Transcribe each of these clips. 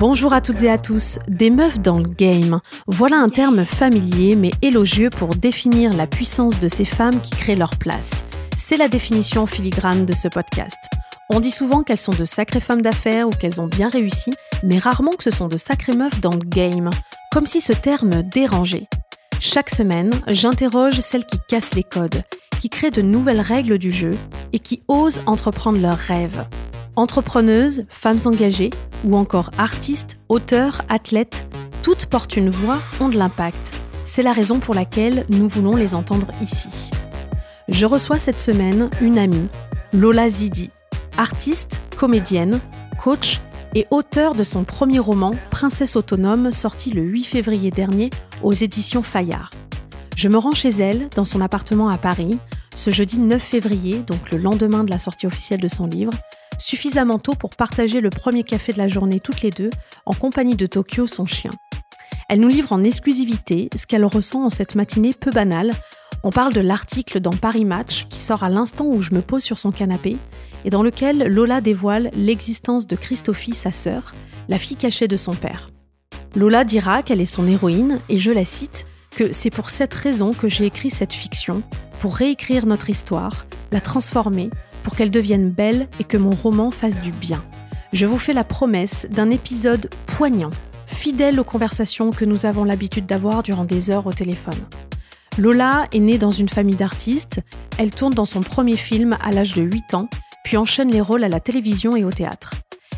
Bonjour à toutes et à tous, des meufs dans le game. Voilà un terme familier mais élogieux pour définir la puissance de ces femmes qui créent leur place. C'est la définition filigrane de ce podcast. On dit souvent qu'elles sont de sacrées femmes d'affaires ou qu'elles ont bien réussi, mais rarement que ce sont de sacrées meufs dans le game, comme si ce terme dérangeait. Chaque semaine, j'interroge celles qui cassent les codes, qui créent de nouvelles règles du jeu et qui osent entreprendre leurs rêves. Entrepreneuses, femmes engagées ou encore artistes, auteurs, athlètes, toutes portent une voix, ont de l'impact. C'est la raison pour laquelle nous voulons les entendre ici. Je reçois cette semaine une amie, Lola Zidi, artiste, comédienne, coach et auteur de son premier roman Princesse autonome sorti le 8 février dernier aux éditions Fayard. Je me rends chez elle, dans son appartement à Paris, ce jeudi 9 février, donc le lendemain de la sortie officielle de son livre, suffisamment tôt pour partager le premier café de la journée toutes les deux, en compagnie de Tokyo, son chien. Elle nous livre en exclusivité ce qu'elle ressent en cette matinée peu banale. On parle de l'article dans Paris Match qui sort à l'instant où je me pose sur son canapé et dans lequel Lola dévoile l'existence de Christophie, sa sœur, la fille cachée de son père. Lola dira qu'elle est son héroïne et je la cite que c'est pour cette raison que j'ai écrit cette fiction, pour réécrire notre histoire, la transformer, pour qu'elle devienne belle et que mon roman fasse du bien. Je vous fais la promesse d'un épisode poignant, fidèle aux conversations que nous avons l'habitude d'avoir durant des heures au téléphone. Lola est née dans une famille d'artistes, elle tourne dans son premier film à l'âge de 8 ans, puis enchaîne les rôles à la télévision et au théâtre.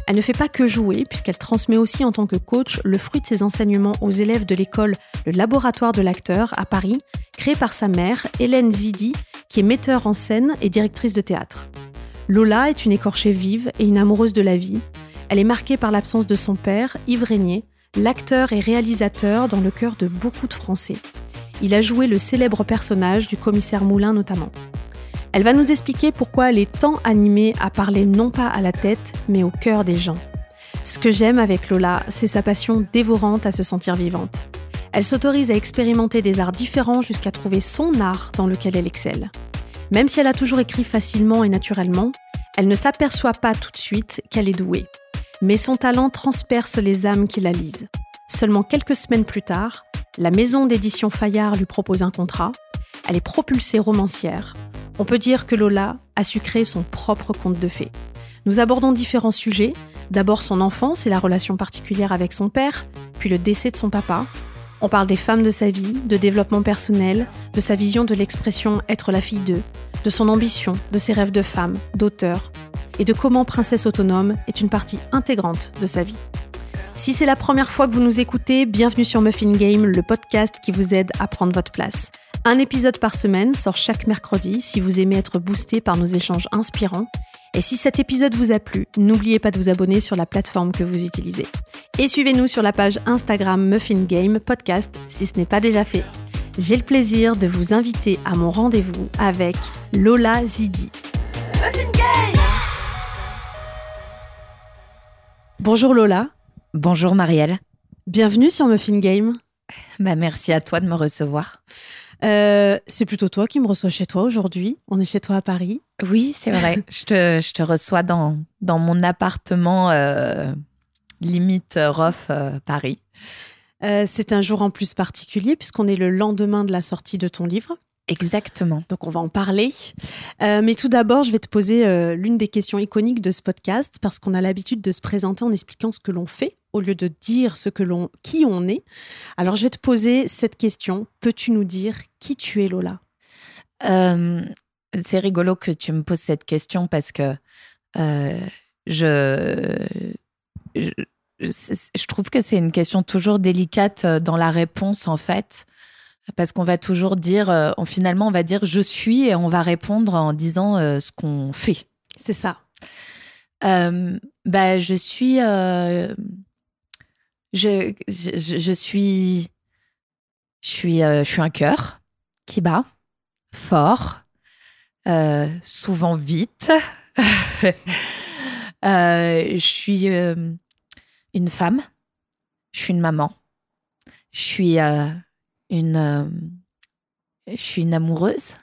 Elle ne fait pas que jouer, puisqu'elle transmet aussi en tant que coach le fruit de ses enseignements aux élèves de l'école Le Laboratoire de l'acteur à Paris, créé par sa mère, Hélène Zidi, qui est metteur en scène et directrice de théâtre. Lola est une écorchée vive et une amoureuse de la vie. Elle est marquée par l'absence de son père, Yves Régnier, l'acteur et réalisateur dans le cœur de beaucoup de Français. Il a joué le célèbre personnage du commissaire Moulin notamment. Elle va nous expliquer pourquoi elle est tant animée à parler non pas à la tête, mais au cœur des gens. Ce que j'aime avec Lola, c'est sa passion dévorante à se sentir vivante. Elle s'autorise à expérimenter des arts différents jusqu'à trouver son art dans lequel elle excelle. Même si elle a toujours écrit facilement et naturellement, elle ne s'aperçoit pas tout de suite qu'elle est douée. Mais son talent transperce les âmes qui la lisent. Seulement quelques semaines plus tard, la maison d'édition Fayard lui propose un contrat. Elle est propulsée romancière. On peut dire que Lola a su créer son propre conte de fées. Nous abordons différents sujets. D'abord son enfance et la relation particulière avec son père, puis le décès de son papa, on parle des femmes de sa vie, de développement personnel, de sa vision de l'expression être la fille d'eux, de son ambition, de ses rêves de femme, d'auteur, et de comment Princesse Autonome est une partie intégrante de sa vie. Si c'est la première fois que vous nous écoutez, bienvenue sur Muffin Game, le podcast qui vous aide à prendre votre place. Un épisode par semaine sort chaque mercredi si vous aimez être boosté par nos échanges inspirants et si cet épisode vous a plu, n'oubliez pas de vous abonner sur la plateforme que vous utilisez. Et suivez-nous sur la page Instagram Muffin Game Podcast si ce n'est pas déjà fait. J'ai le plaisir de vous inviter à mon rendez-vous avec Lola Zidi. Muffin Game Bonjour Lola. Bonjour Marielle. Bienvenue sur Muffin Game. Bah, merci à toi de me recevoir. Euh, c'est plutôt toi qui me reçois chez toi aujourd'hui. On est chez toi à Paris. Oui, c'est vrai. je, te, je, te, reçois dans, dans mon appartement euh, limite Roff euh, Paris. c'est un jour en plus particulier puisqu'on est le lendemain de la sortie de ton livre. Exactement. Donc on va en parler. mais tout d'abord, je vais te poser l'une des questions iconiques de ce podcast parce qu'on a l'habitude de se présenter en expliquant ce que l'on fait au lieu de dire ce que l'on, qui on est. Alors je vais te poser cette question. Peux-tu nous dire qui tu es, Lola? Euh, C'est rigolo que tu me poses cette question parce que euh, je, je, je, trouve que c'est une question toujours délicate euh, dans la réponse en fait. Parce qu'on va toujours dire, on, finalement, on va dire je suis et on va répondre en disant ce qu'on fait. C'est ça. bah, je suis je, je, suis, je suis, euh, je suis un cœur qui bat fort, euh, souvent vite. Euh, je suis une femme, je suis une maman, je suis une, amoureuse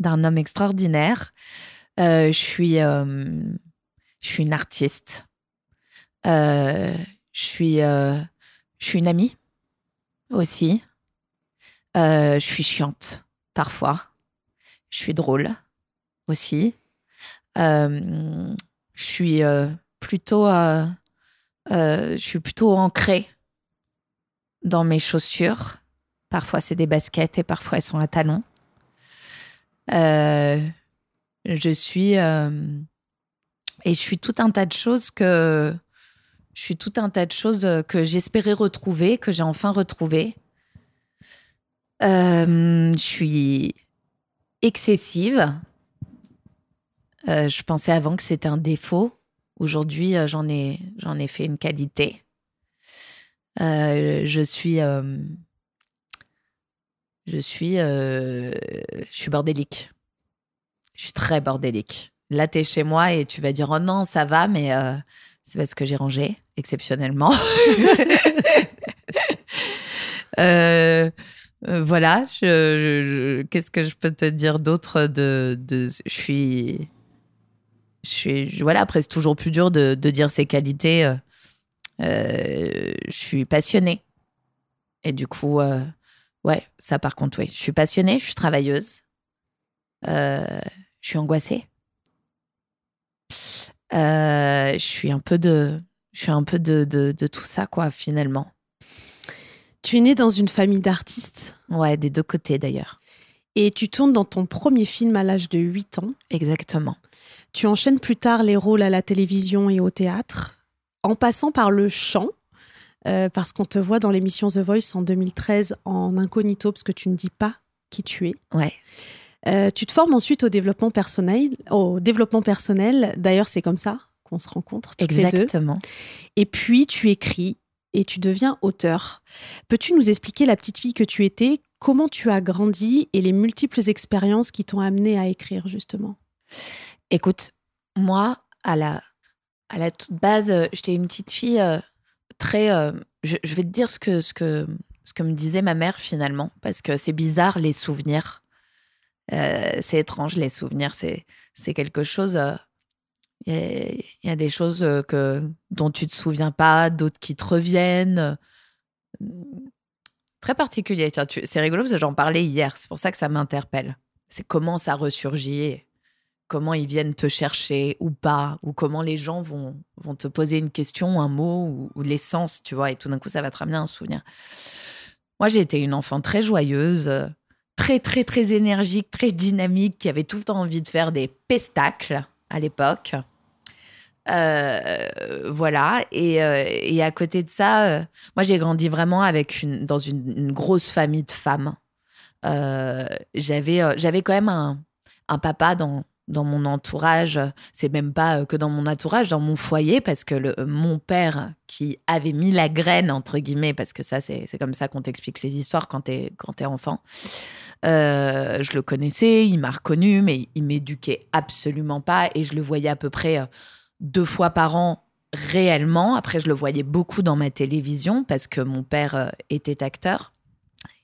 d'un homme extraordinaire. je suis, je une artiste. je suis, je suis une amie aussi. je suis chiante parfois. Je suis drôle aussi. je suis plutôt, je suis plutôt ancrée dans mes chaussures. Parfois, c'est des baskets et parfois, elles sont à talons. Euh, je suis. Euh, et je suis tout un tas de choses que. Je suis tout un tas de choses que j'espérais retrouver, que j'ai enfin retrouvé. Euh, je suis excessive. Je pensais avant que c'était un défaut. Aujourd'hui, j'en ai, j'en ai fait une qualité. je suis je suis, euh, je suis bordélique. Je suis très bordélique. Là, tu es chez moi et tu vas dire Oh non, ça va, mais euh, c'est parce que j'ai rangé, exceptionnellement. Euh, voilà. Qu'est-ce que je peux te dire d'autre de, de, Je suis. Je suis. Voilà, après, c'est toujours plus dur de, de dire ses qualités. je suis passionnée. Et du coup, Ouais, ça par contre, oui. Je suis passionnée, je suis travailleuse. Euh, je suis angoissée. Euh, je suis un peu de, je suis un peu de, de, tout ça, quoi, finalement. Tu es née dans une famille d'artistes? Ouais, des deux côtés d'ailleurs. Et tu tournes dans ton premier film à l'âge de 8 ans. Exactement. Tu enchaînes plus tard les rôles à la télévision et au théâtre, en passant par le chant, euh, parce qu'on te voit dans l'émission The Voice en 2013 en incognito, parce que tu ne dis pas qui tu es. Ouais. Euh, tu te formes ensuite au développement personnel. Au développement personnel, d'ailleurs, c'est comme ça qu'on se rencontre. Toutes Exactement. Les deux. Et puis, tu écris et tu deviens auteur. Peux-tu nous expliquer la petite fille que tu étais, comment tu as grandi et les multiples expériences qui t'ont amené à écrire, justement? Écoute, moi, à la, à la toute base, euh, j'étais une petite fille très. Euh, je, vais te dire ce que, ce, que, ce que me disait ma mère finalement, parce que c'est bizarre les souvenirs. Euh, c'est étrange les souvenirs. C'est, quelque chose. Il euh, y, a des choses que, dont tu te souviens pas, d'autres qui te reviennent. Très particulier. c'est rigolo parce que j'en parlais hier. C'est pour ça que ça m'interpelle. C'est comment ça ressurgit comment ils viennent te chercher ou pas, ou comment les gens vont, vont te poser une question, un mot, ou, l'essence, tu vois, et tout d'un coup, ça va te ramener un souvenir. Moi, j'ai été une enfant très joyeuse, très, très, très énergique, très dynamique, qui avait tout le temps envie de faire des pestacles à l'époque. Euh, voilà. Et, euh, et, à côté de ça, euh, moi, j'ai grandi vraiment avec une, dans une, grosse famille de femmes. j'avais, j'avais quand même un, un papa dans, dans mon entourage, c'est même pas euh, que dans mon entourage, dans mon foyer, parce que le, mon père qui avait mis la graine, entre guillemets, parce que ça, c'est comme ça qu'on t'explique les histoires quand t'es es enfant. Euh, je le connaissais, il m'a reconnu, mais il m'éduquait absolument pas et je le voyais à peu près euh, deux fois par an réellement. Après, je le voyais beaucoup dans ma télévision parce que mon père était acteur.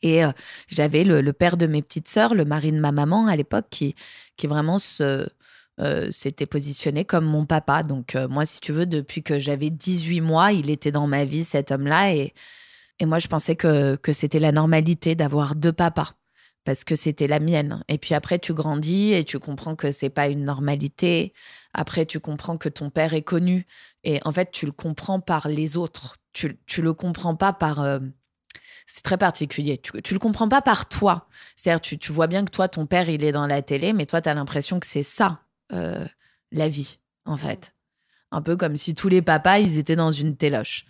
Et euh, j'avais le, père de mes petites sœurs, le mari de ma maman à l'époque, qui, qui vraiment se, euh, s'était positionné comme mon papa. Donc euh, moi, si tu veux, depuis que j'avais 18 mois, il était dans ma vie, cet homme-là. Et, et moi, je pensais que, que c'était la normalité d'avoir deux papas parce que c'était la mienne. Et puis après, tu grandis et tu comprends que c'est pas une normalité. Après, tu comprends que ton père est connu. Et en fait, tu le comprends par les autres. Tu, tu le comprends pas par c'est très particulier. Tu, ne le comprends pas par toi. C'est-à-dire, tu, tu, vois bien que toi, ton père, il est dans la télé, mais toi, tu as l'impression que c'est ça, euh, la vie, en fait. Un peu comme si tous les papas, ils étaient dans une téloche.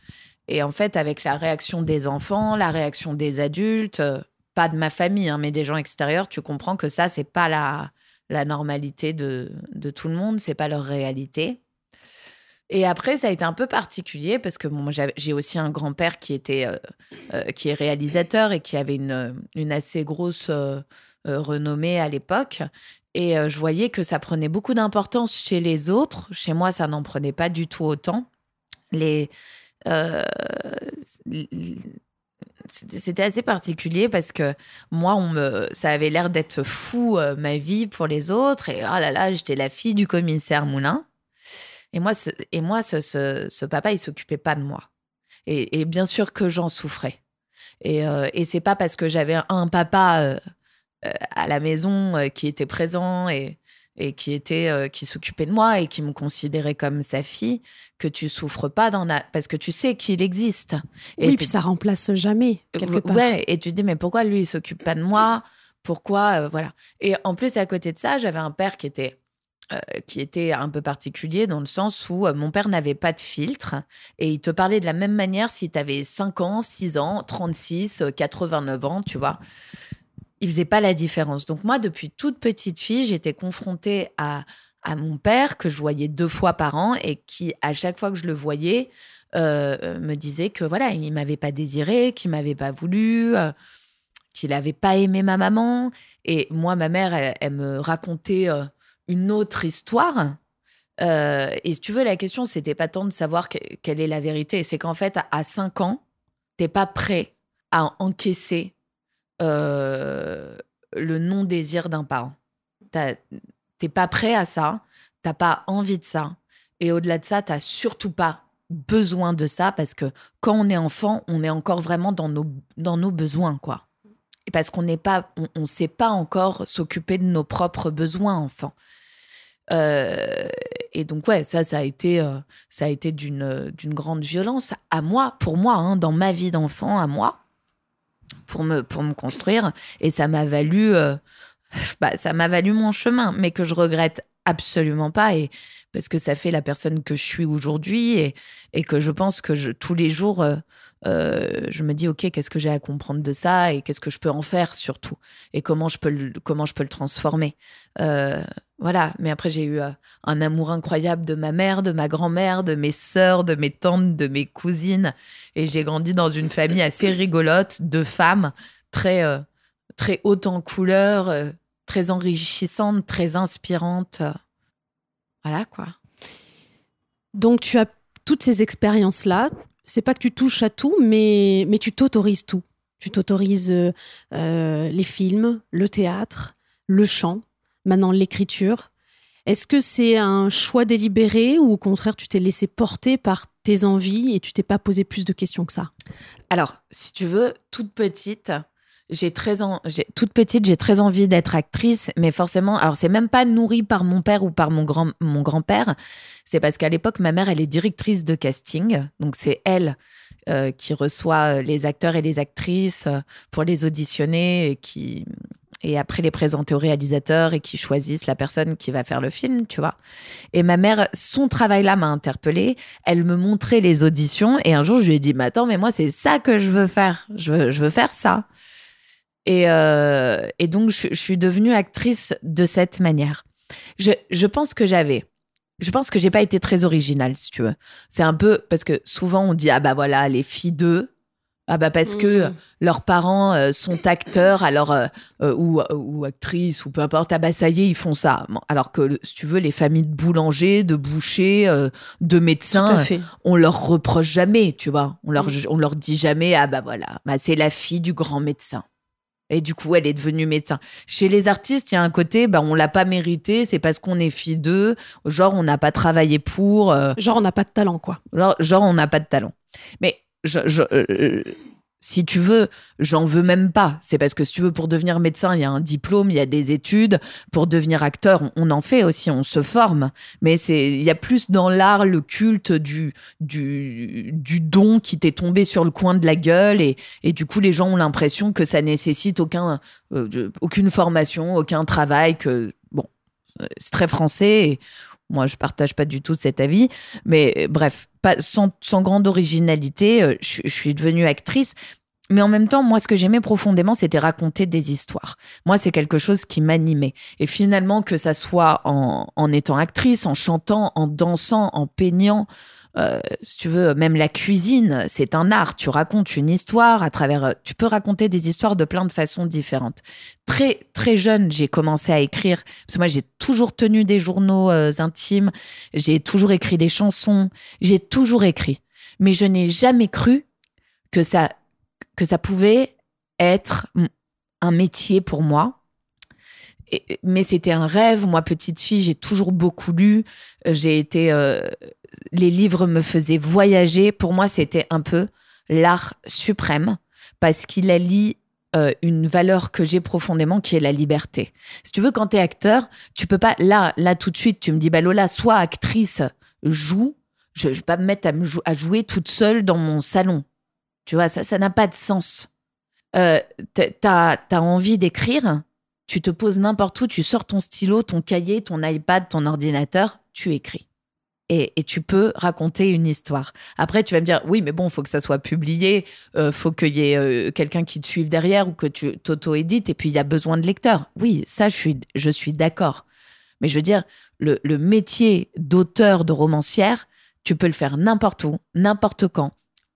Et en fait, avec la réaction des enfants, la réaction des adultes, euh, pas de ma famille, hein, mais des gens extérieurs, tu comprends que ça, c'est pas la, la normalité de, de tout le monde, c'est pas leur réalité. Et après, ça a été un peu particulier parce que bon, j'ai aussi un grand-père qui était euh, euh, qui est réalisateur et qui avait une, une assez grosse euh, renommée à l'époque. Et je voyais que ça prenait beaucoup d'importance chez les autres. Chez moi, ça n'en prenait pas du tout autant. C'était assez particulier parce que moi, ça avait l'air d'être fou ma vie pour les autres. Et oh là là, j'étais la fille du commissaire Moulin. Et moi, ce, et moi ce, ce, papa, il s'occupait pas de moi. Et, bien sûr que j'en souffrais. Et, euh, et c'est pas parce que j'avais un papa euh, euh, à la maison qui était présent et, et qui était qui s'occupait de moi et qui me considérait comme sa fille que tu souffres pas dans la... parce que tu sais qu'il existe. Et oui, puis ça remplace jamais quelque part. Ouais, et tu te dis mais pourquoi lui il s'occupe pas de moi? Pourquoi voilà. Et en plus à côté de ça, j'avais un père qui était euh, qui était un peu particulier dans le sens où euh, mon père n'avait pas de filtre et il te parlait de la même manière si tu avais 5 ans, 6 ans, 36, 89 ans, tu vois. Il faisait pas la différence. Donc moi, depuis toute petite fille, j'étais confrontée à, à mon père que je voyais deux fois par an et qui, à chaque fois que je le voyais, euh, me disait que voilà, il m'avait pas désiré, qu'il m'avait pas voulu, qu'il n'avait pas aimé ma maman. Et moi, ma mère, elle, me racontait une autre histoire. Euh, et si tu veux, la question, c'était pas tant de savoir quelle est la vérité. C'est qu'en fait, à 5 ans, t'es pas prêt à encaisser euh, le non-désir d'un parent. T'es pas prêt à ça. T'as pas envie de ça. Et au-delà de ça, t'as surtout pas besoin de ça parce que quand on est enfant, on est encore vraiment dans nos, dans nos besoins, quoi. Et parce qu'on n'est pas, on, sait pas encore s'occuper de nos propres besoins, enfants. Euh, et donc ouais, ça, ça a été, euh, ça a été d'une d'une grande violence à moi, pour moi, hein, dans ma vie d'enfant, à moi, pour me pour me construire. Et ça m'a valu, euh, bah, ça m'a valu mon chemin, mais que je regrette absolument pas. Et parce que ça fait la personne que je suis aujourd'hui et, et que je pense que je, tous les jours, je me dis, OK, qu'est-ce que j'ai à comprendre de ça et qu'est-ce que je peux en faire surtout et comment je peux le, comment je peux le transformer. Voilà, mais après j'ai eu euh, un amour incroyable de ma mère, de ma grand-mère, de mes sœurs, de mes tantes, de mes cousines. Et j'ai grandi dans une famille assez rigolote de femmes, très, euh, très haute en couleurs, euh, très enrichissantes, très inspirantes. Voilà quoi. Donc tu as toutes ces expériences-là. C'est pas que tu touches à tout, mais, mais tu t'autorises tout. Tu t'autorises les films, le théâtre, le chant maintenant l'écriture. Est-ce que c'est un choix délibéré ou au contraire tu t'es laissé porter par tes envies et tu t'es pas posé plus de questions que ça? Alors, si tu veux, toute petite, j'ai très en... toute petite, j'ai très envie d'être actrice, mais forcément, alors c'est même pas nourri par mon père ou par mon grand mon grand-père, c'est parce qu'à l'époque ma mère elle est directrice de casting, donc c'est elle euh, qui reçoit les acteurs et les actrices euh, pour les auditionner et qui et après les présenter au réalisateur et qui choisissent la personne qui va faire le film, tu vois. Et ma mère, son travail-là m'a interpellée. Elle me montrait les auditions et un jour je lui ai dit, mais attends, mais moi c'est ça que je veux faire. Je veux, je veux faire ça. Et, euh, donc je, suis devenue actrice de cette manière. Je pense que j'avais je pense que j'ai pas été très originale, si tu veux. C'est un peu parce que souvent on dit ah bah voilà les filles d'eux, ah bah parce que mmh. leurs parents euh, sont acteurs, alors euh, euh, ou, ou, actrices ou peu importe. Ah bah ça y est, ils font ça. Alors que si tu veux, les familles de boulangers, de bouchers, de médecins, on leur reproche jamais, tu vois. On leur mmh. on leur dit jamais ah bah voilà, bah c'est la fille du grand médecin. Et du coup, elle est devenue médecin. Chez les artistes, il y a un côté, bah, on l'a pas mérité, c'est parce qu'on est fille d'eux, genre on n'a pas travaillé pour. Genre on n'a pas de talent, quoi. Genre, genre on n'a pas de talent. Mais je, euh, si tu veux, j'en veux même pas. C'est parce que si tu veux, pour devenir médecin, il y a un diplôme, il y a des études. Pour devenir acteur, on, en fait aussi, on se forme. Mais c'est, il y a plus dans l'art le culte du, du, du don qui t'est tombé sur le coin de la gueule. Et, et du coup, les gens ont l'impression que ça nécessite aucun, euh, aucune formation, aucun travail, que, bon, c'est très français. Moi, je partage pas du tout cet avis. Mais bref, pas, sans, grande originalité, euh, je, suis devenue actrice. Mais en même temps, moi, ce que j'aimais profondément, c'était raconter des histoires. Moi, c'est quelque chose qui m'animait. Et finalement, que ça soit en étant actrice, en chantant, en dansant, en peignant, euh, si tu veux, même la cuisine, c'est un art. Tu racontes une histoire à travers. Euh, tu peux raconter des histoires de plein de façons différentes. Très très jeune, j'ai commencé à écrire parce que moi j'ai toujours tenu des journaux euh, intimes, j'ai toujours écrit des chansons, j'ai toujours écrit. Mais je n'ai jamais cru que ça que ça pouvait être un métier pour moi mais c'était un rêve. Moi, petite fille, j'ai toujours beaucoup lu. J'ai été, les livres me faisaient voyager. Pour moi, c'était un peu l'art suprême parce qu'il allie euh, une valeur que j'ai profondément qui est la liberté. Si tu veux, quand tu es acteur, tu peux pas. Là, là, tout de suite, tu me dis, bah Lola, sois actrice, joue. Je ne vais pas me mettre à, me à, jouer toute seule dans mon salon. Tu vois, ça n'a pas de sens. Euh, tu as, envie d'écrire, tu te poses n'importe où, tu sors ton stylo, ton cahier, ton iPad, ton ordinateur, tu écris et, tu peux raconter une histoire. Après, tu vas me dire, oui, mais bon, faut que ça soit publié, euh, faut qu'il y ait euh, quelqu'un qui te suive derrière ou que tu t'auto-édites, et puis il y a besoin de lecteurs. Oui, ça, je suis, je suis d'accord. Mais je veux dire, le, le métier d'auteur, de romancière, tu peux le faire n'importe où, n'importe quand,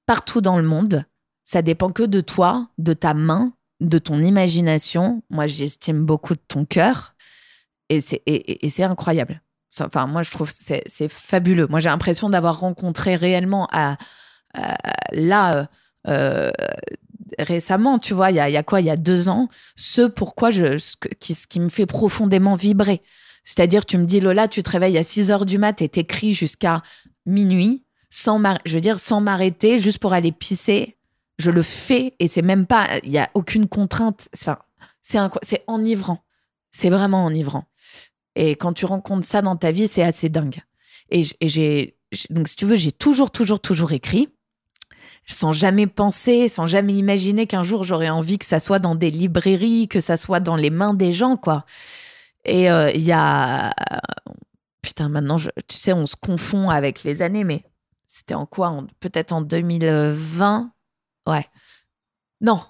partout dans le monde. Ça dépend que de toi, de ta main, de ton imagination. Moi, j'estime beaucoup de ton cœur. Et c'est incroyable. Enfin, moi, je trouve c'est c'est fabuleux. Moi, j'ai l'impression d'avoir rencontré réellement à, là euh, euh, récemment, tu vois, il y a, quoi Il y a deux ans, ce pourquoi je, ce, qui, me fait profondément vibrer. C'est-à-dire, tu me dis, Lola, tu te réveilles à 6 heures du mat et t'écris jusqu'à minuit, sans je veux dire, sans m'arrêter, juste pour aller pisser. Je le fais et c'est même pas, il y a aucune contrainte. Enfin, c'est enivrant. C'est vraiment enivrant. Et quand tu rencontres ça dans ta vie, c'est assez dingue. Et j'ai, donc si tu veux, j'ai toujours, toujours, toujours écrit, sans jamais penser, sans jamais imaginer qu'un jour j'aurais envie que ça soit dans des librairies, que ça soit dans les mains des gens, quoi. Et euh, il y a, putain, maintenant, je, tu sais, on se confond avec les années, mais c'était en quoi? Peut-être en 2020 Ouais. Non,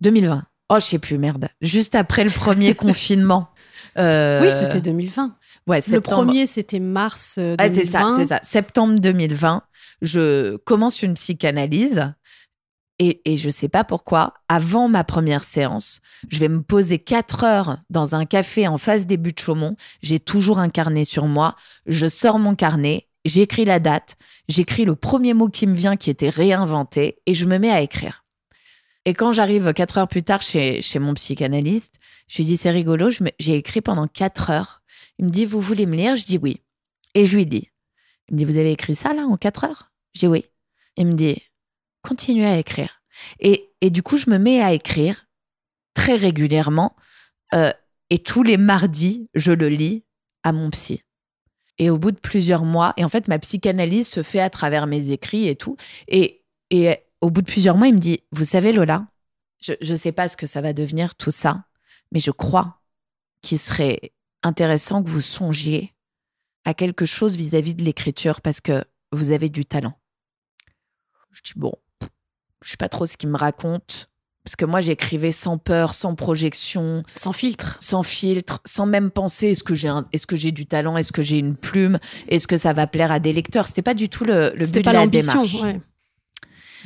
2020. Oh, je sais plus, merde. Juste après le premier confinement. Euh, oui, c'était 2020. Ouais, Le premier, c'était mars 2020. Ah, c'est ça, c'est ça. Septembre 2020, je commence une psychanalyse. Et, et je sais pas pourquoi, avant ma première séance, je vais me poser quatre heures dans un café en face des buts de Chaumont. J'ai toujours un carnet sur moi. Je sors mon carnet, j'écris la date, j'écris le premier mot qui me vient qui était réinventé et je me mets à écrire. Et quand j'arrive quatre heures plus tard chez, chez mon psychanalyste, je lui dis, c'est rigolo, j'ai écrit pendant quatre heures. Il me dit, vous voulez me lire? Je dis oui. Et je lui dis, il me dit, vous avez écrit ça là en quatre heures? Je dis oui. Il me dit, continuez à écrire. Et, et du coup, je me mets à écrire très régulièrement. Euh, et tous les mardis, je le lis à mon psy. Et au bout de plusieurs mois, et en fait, ma psychanalyse se fait à travers mes écrits et tout. Et, et au bout de plusieurs mois, il me dit, vous savez, Lola, je ne sais pas ce que ça va devenir tout ça, mais je crois qu'il serait intéressant que vous songiez à quelque chose vis-à-vis de l'écriture parce que vous avez du talent. Je dis, bon, je sais pas trop ce qu'il me raconte. Parce que moi, j'écrivais sans peur, sans projection. Sans filtre. Sans filtre, sans même penser est-ce que j'ai est-ce que j'ai du talent, est-ce que j'ai une plume, est-ce que ça va plaire à des lecteurs. C'était pas du tout le, le but pas de la démarche. Ouais.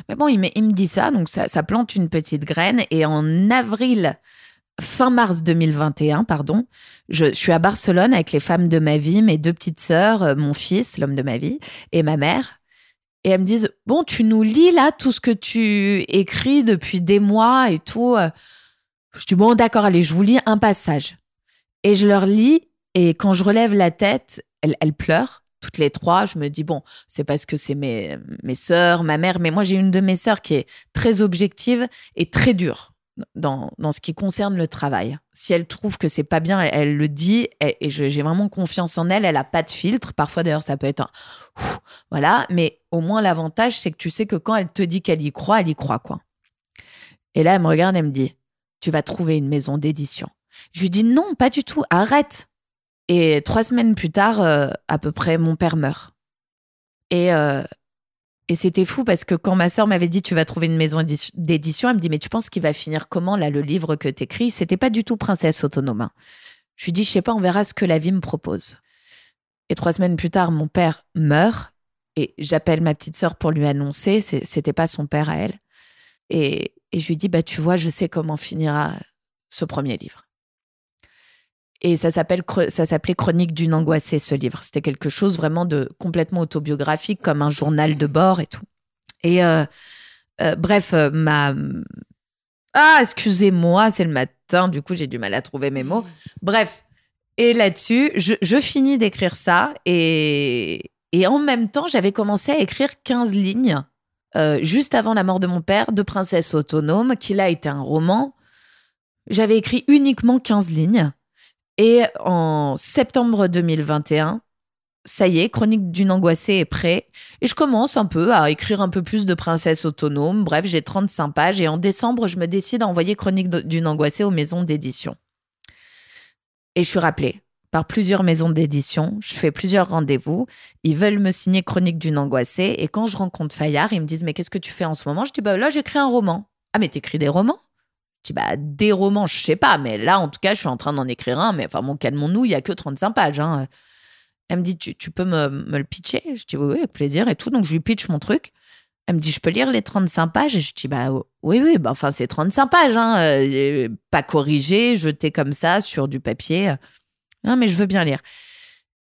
Mais bon, il me, dit ça, donc ça, plante une petite graine. Et en avril, fin mars 2021, pardon, je, suis à Barcelone avec les femmes de ma vie, mes deux petites sœurs, euh, mon fils, l'homme de ma vie, et ma mère. Et elles me disent, bon, tu nous lis là tout ce que tu écris depuis des mois et tout. Je dis, bon, d'accord, allez, je vous lis un passage. Et je leur lis, et quand je relève la tête, elles pleurent toutes les trois, je me dis, bon, c'est parce que c'est mes, mes sœurs, ma mère, mais moi j'ai une de mes sœurs qui est très objective et très dure dans, dans ce qui concerne le travail. Si elle trouve que c'est pas bien, elle, le dit et, j'ai vraiment confiance en elle. Elle a pas de filtre. Parfois d'ailleurs, ça peut être un voilà, mais au moins l'avantage c'est que tu sais que quand elle te dit qu'elle y croit, elle y croit quoi. Et là, elle me regarde, elle me dit, tu vas trouver une maison d'édition. Je lui dis non, pas du tout. Arrête. Et trois semaines plus tard, euh, à peu près, mon père meurt. Et, euh, et c'était fou parce que quand ma sœur m'avait dit tu vas trouver une maison d'édition, elle me dit mais tu penses qu'il va finir comment là le livre que t'écris? C'était pas du tout princesse autonome. Hein. Je lui dis je sais pas, on verra ce que la vie me propose. Et trois semaines plus tard, mon père meurt et j'appelle ma petite sœur pour lui annoncer. C'était pas son père à elle. Et, et je lui dis bah tu vois, je sais comment finira ce premier livre. Et ça s'appelle ça s'appelait Chronique d'une angoissée ce livre. C'était quelque chose vraiment de complètement autobiographique comme un journal de bord et tout. Et euh, euh, bref, euh, ma ah excusez-moi, c'est le matin, du coup j'ai du mal à trouver mes mots. Bref, et là-dessus, je, finis d'écrire ça et Et en même temps, j'avais commencé à écrire 15 lignes juste avant la mort de mon père, de Princesse autonome, qui là était un roman. J'avais écrit uniquement 15 lignes. Et en septembre 2021, ça y est, Chronique d'une angoissée est prêt. Et je commence un peu à écrire un peu plus de Princesse autonome. Bref, j'ai 35 pages. Et en décembre, je me décide à envoyer Chronique d'une angoissée aux maisons d'édition. Et je suis rappelée par plusieurs maisons d'édition. Je fais plusieurs rendez-vous. Ils veulent me signer Chronique d'une angoissée. Et quand je rencontre Fayard, ils me disent Mais qu'est-ce que tu fais en ce moment? Je dis Bah là, j'écris un roman. Ah, mais t'écris des romans? Je Bah, des romans, je sais pas. Mais là, en tout cas, je suis en train d'en écrire un. Mais enfin, mon calmons-nous, il y a que 35 pages. Hein. Elle me dit tu, peux me, le pitcher? Je dis Oui, avec plaisir et tout. Donc, je lui pitch mon truc. Elle me dit, je peux lire les 35 pages? Et je dis, bah oui, oui, bah, enfin, c'est 35 pages, hein, euh, pas corrigé, jeté comme ça sur du papier. Non, mais je veux bien lire.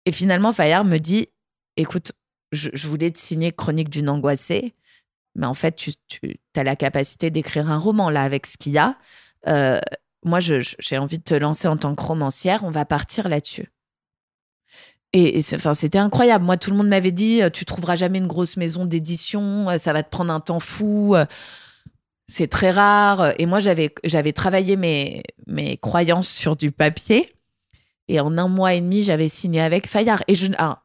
Et finalement, Fayard me dit écoute, je, voulais te signer Chronique d'une angoissée, mais en fait, tu, as la capacité d'écrire un roman là avec ce qu'il y a. Euh, moi, j'ai envie de te lancer en tant que romancière, on va partir là-dessus. Et, enfin, c'était incroyable. Moi, tout le monde m'avait dit euh, tu trouveras jamais une grosse maison d'édition, euh, ça va te prendre un temps fou. C'est très rare. Et moi, j'avais travaillé mes, mes croyances sur du papier. Et en un mois et demi, j'avais signé avec Fayard. Et je, ah,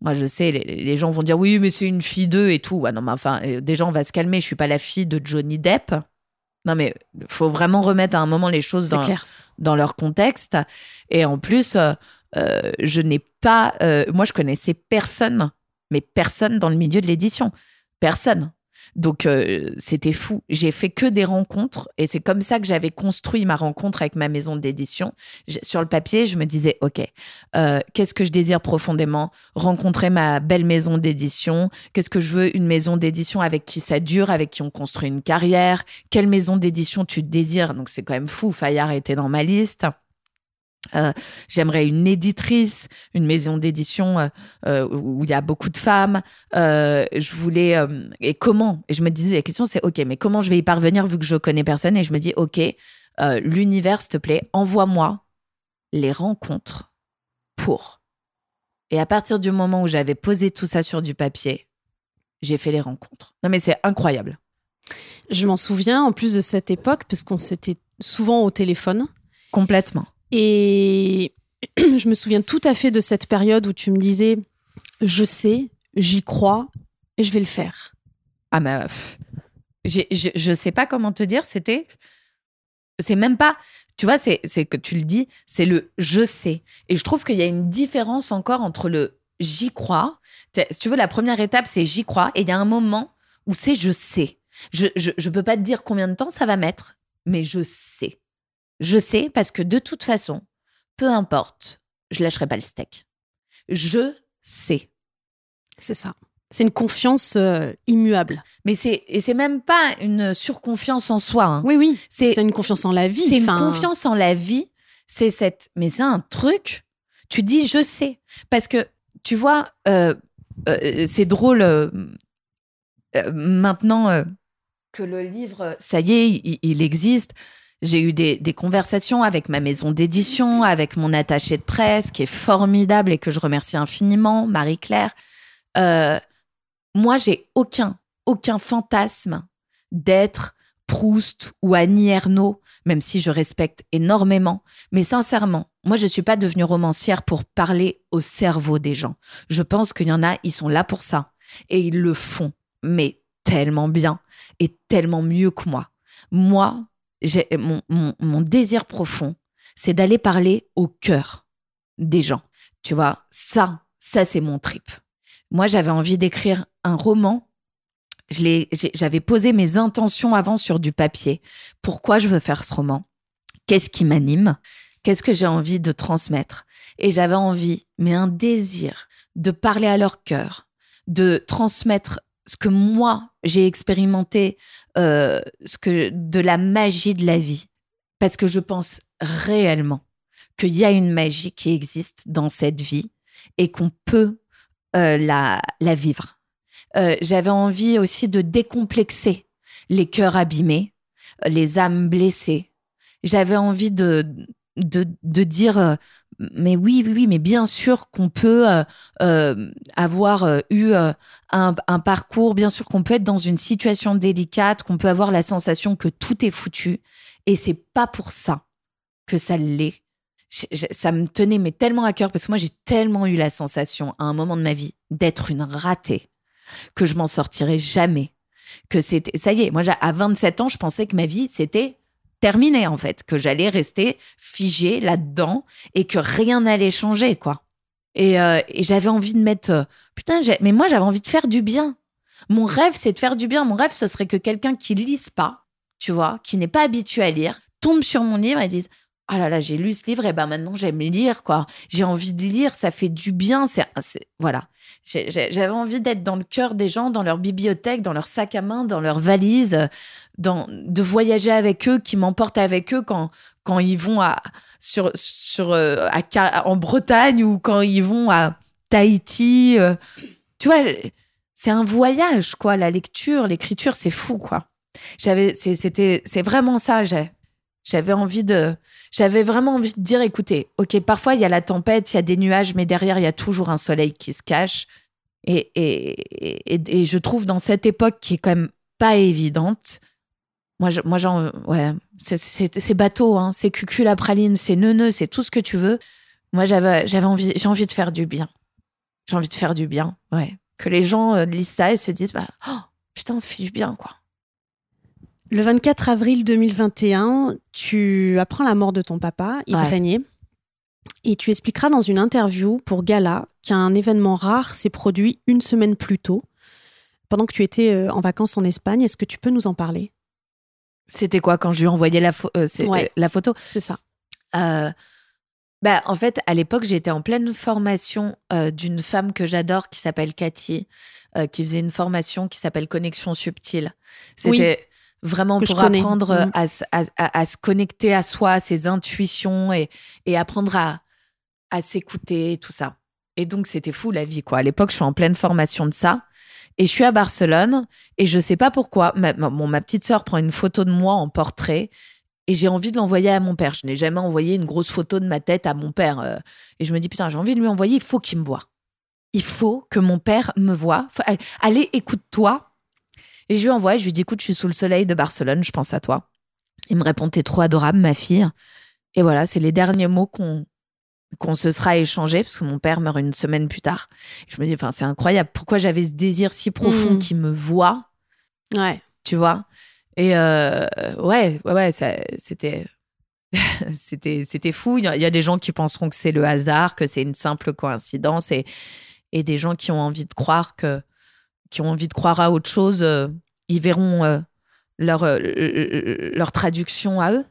moi, je sais, les, gens vont dire oui, mais c'est une fille d'eux et tout. non, mais enfin, euh, déjà, on va se calmer. Je suis pas la fille de Johnny Depp. Non, mais faut vraiment remettre à un moment les choses dans, dans leur contexte. Et en plus, euh, euh, je n'ai pas. moi, je connaissais personne, mais personne dans le milieu de l'édition. Personne. Donc euh, c'était fou. J'ai fait que des rencontres et c'est comme ça que j'avais construit ma rencontre avec ma maison d'édition. Sur le papier, je me disais ok, euh, qu'est-ce que je désire profondément? Rencontrer ma belle maison d'édition. Qu'est-ce que je veux? Une maison d'édition avec qui ça dure, avec qui on construit une carrière. Quelle maison d'édition tu désires? Donc c'est quand même fou. Fayard était dans ma liste. Euh, j'aimerais une éditrice, une maison d'édition euh, euh, où il y a beaucoup de femmes. je voulais et comment? Et je me disais la question c'est ok, mais comment je vais y parvenir vu que je connais personne? Et je me dis ok, l'univers s'il te plaît, envoie-moi les rencontres pour. Et à partir du moment où j'avais posé tout ça sur du papier, j'ai fait les rencontres. Non mais c'est incroyable. Je m'en souviens en plus de cette époque parce qu'on s'était souvent au téléphone. Complètement. Et je me souviens tout à fait de cette période où tu me disais, je sais, j'y crois et je vais le faire. Ah, mais je, je sais pas comment te dire, c'était. C'est même pas. Tu vois, c'est que tu le dis, c'est le je sais. Et je trouve qu'il y a une différence encore entre le j'y crois. Si tu veux, la première étape, c'est j'y crois. Et il y a un moment où c'est je sais. Je, je peux pas te dire combien de temps ça va mettre, mais je sais. Je sais parce que de toute façon, peu importe, je lâcherai pas le steak. Je sais. C'est ça. C'est une confiance euh, immuable. Mais c'est et c'est même pas une surconfiance en soi. Hein. Oui oui. C'est une confiance en la vie. C'est une confiance en la vie. C'est cette. Mais c'est un truc. Tu dis je sais parce que tu vois euh, euh, c'est drôle maintenant que le livre ça y est il existe. J'ai eu des, conversations avec ma maison d'édition, avec mon attaché de presse, qui est formidable et que je remercie infiniment, Marie-Claire. Euh, moi, j'ai aucun, aucun fantasme d'être Proust ou Annie Ernaux, même si je respecte énormément. Mais sincèrement, moi, je ne suis pas devenue romancière pour parler au cerveau des gens. Je pense qu'il y en a, ils sont là pour ça. Et ils le font, mais tellement bien et tellement mieux que moi. Moi, mon, désir profond, c'est d'aller parler au cœur des gens. Tu vois, ça, ça c'est mon trip. Moi, j'avais envie d'écrire un roman. J'avais posé mes intentions avant sur du papier. Pourquoi je veux faire ce roman? Qu'est-ce qui m'anime? Qu'est-ce que j'ai envie de transmettre? Et j'avais envie, mais un désir, de parler à leur cœur, de transmettre ce que moi j'ai expérimenté euh, ce que de la magie de la vie parce que je pense réellement qu'il y a une magie qui existe dans cette vie et qu'on peut euh, la, la vivre. Euh, j'avais envie aussi de décomplexer les cœurs abîmés, les âmes blessées. J'avais envie de, de, de dire mais oui, oui, oui, mais bien sûr qu'on peut euh, euh, avoir euh, eu un, parcours, bien sûr qu'on peut être dans une situation délicate, qu'on peut avoir la sensation que tout est foutu. Et c'est pas pour ça que ça l'est. Ça me tenait mais tellement à cœur parce que moi j'ai tellement eu la sensation à un moment de ma vie d'être une ratée que je m'en sortirais jamais. Que c'était ça y est, moi à 27 ans, je pensais que ma vie c'était terminé en fait, que j'allais rester figée là-dedans et que rien n'allait changer quoi. Et, euh, j'avais envie de mettre euh, putain, mais moi j'avais envie de faire du bien. Mon rêve c'est de faire du bien. Mon rêve ce serait que quelqu'un qui lise pas, tu vois, qui n'est pas habitué à lire, tombe sur mon livre et dise ah là là, j'ai lu ce livre et ben maintenant j'aime lire quoi. J'ai envie de lire, ça fait du bien. C'est voilà. J'avais envie d'être dans le cœur des gens, dans leur bibliothèque, dans leur sac à main, dans leur valise, de voyager avec eux, qui m'emportent avec eux quand quand ils vont à sur sur euh, en Bretagne ou quand ils vont à Tahiti. Euh. tu vois, c'est un voyage quoi. La lecture, l'écriture, c'est fou quoi. C'est vraiment ça. J'avais envie de, j'avais vraiment envie de dire, écoutez, ok, parfois il y a la tempête, il y a des nuages, mais derrière il y a toujours un soleil qui se cache. Et, et, et, je trouve dans cette époque qui est quand même pas évidente, moi, moi j'en, ouais, c'est bateau, hein, c'est cucul à praline, c'est neuneux, c'est tout ce que tu veux. Moi, j'avais, j'avais envie, j'ai envie de faire du bien. J'ai envie de faire du bien, ouais. Que les gens euh, lisent ça et se disent, bah, oh, putain, ça fait du bien, quoi. Le 24 avril 2021, tu apprends la mort de ton papa, Yves Régnier, et tu expliqueras dans une interview pour Gala qu'un événement rare s'est produit une semaine plus tôt, pendant que tu étais euh, en vacances en Espagne. Est-ce que tu peux nous en parler? C'était quoi quand je lui ai envoyé la, euh, la photo? C'est ça. Euh, bah, en fait, à l'époque, j'étais en pleine formation d'une femme que j'adore qui s'appelle Cathy, qui faisait une formation qui s'appelle Connexion subtile. C'était vraiment pour apprendre mm. à, à, se connecter à soi, à ses intuitions et, et apprendre à, à s'écouter, tout ça. Et donc, c'était fou la vie, quoi. À l'époque, je suis en pleine formation de ça. Et je suis à Barcelone et je sais pas pourquoi. Ma, petite sœur prend une photo de moi en portrait et j'ai envie de l'envoyer à mon père. Je n'ai jamais envoyé une grosse photo de ma tête à mon père. Euh. et je me dis, putain, j'ai envie de lui envoyer, il faut qu'il me voie. Il faut que mon père me voie. Allez, écoute-toi. Et je lui envoie, je lui dis écoute, je suis sous le soleil de Barcelone, je pense à toi. Il me répond t'es trop adorable, ma fille. Et voilà, c'est les derniers mots qu'on qu'on se sera échangés parce que mon père meurt une semaine plus tard. Je me dis enfin c'est incroyable, pourquoi j'avais ce désir si profond mm. qui me voit. Ouais. Tu vois? Et euh, ouais, ouais, ouais, c'était c'était c'était fou. Il y, a des gens qui penseront que c'est le hasard, que c'est une simple coïncidence et et des gens qui ont envie de croire que qui ont envie de croire à autre chose, euh, ils verront euh, leur, euh, leur traduction à eux.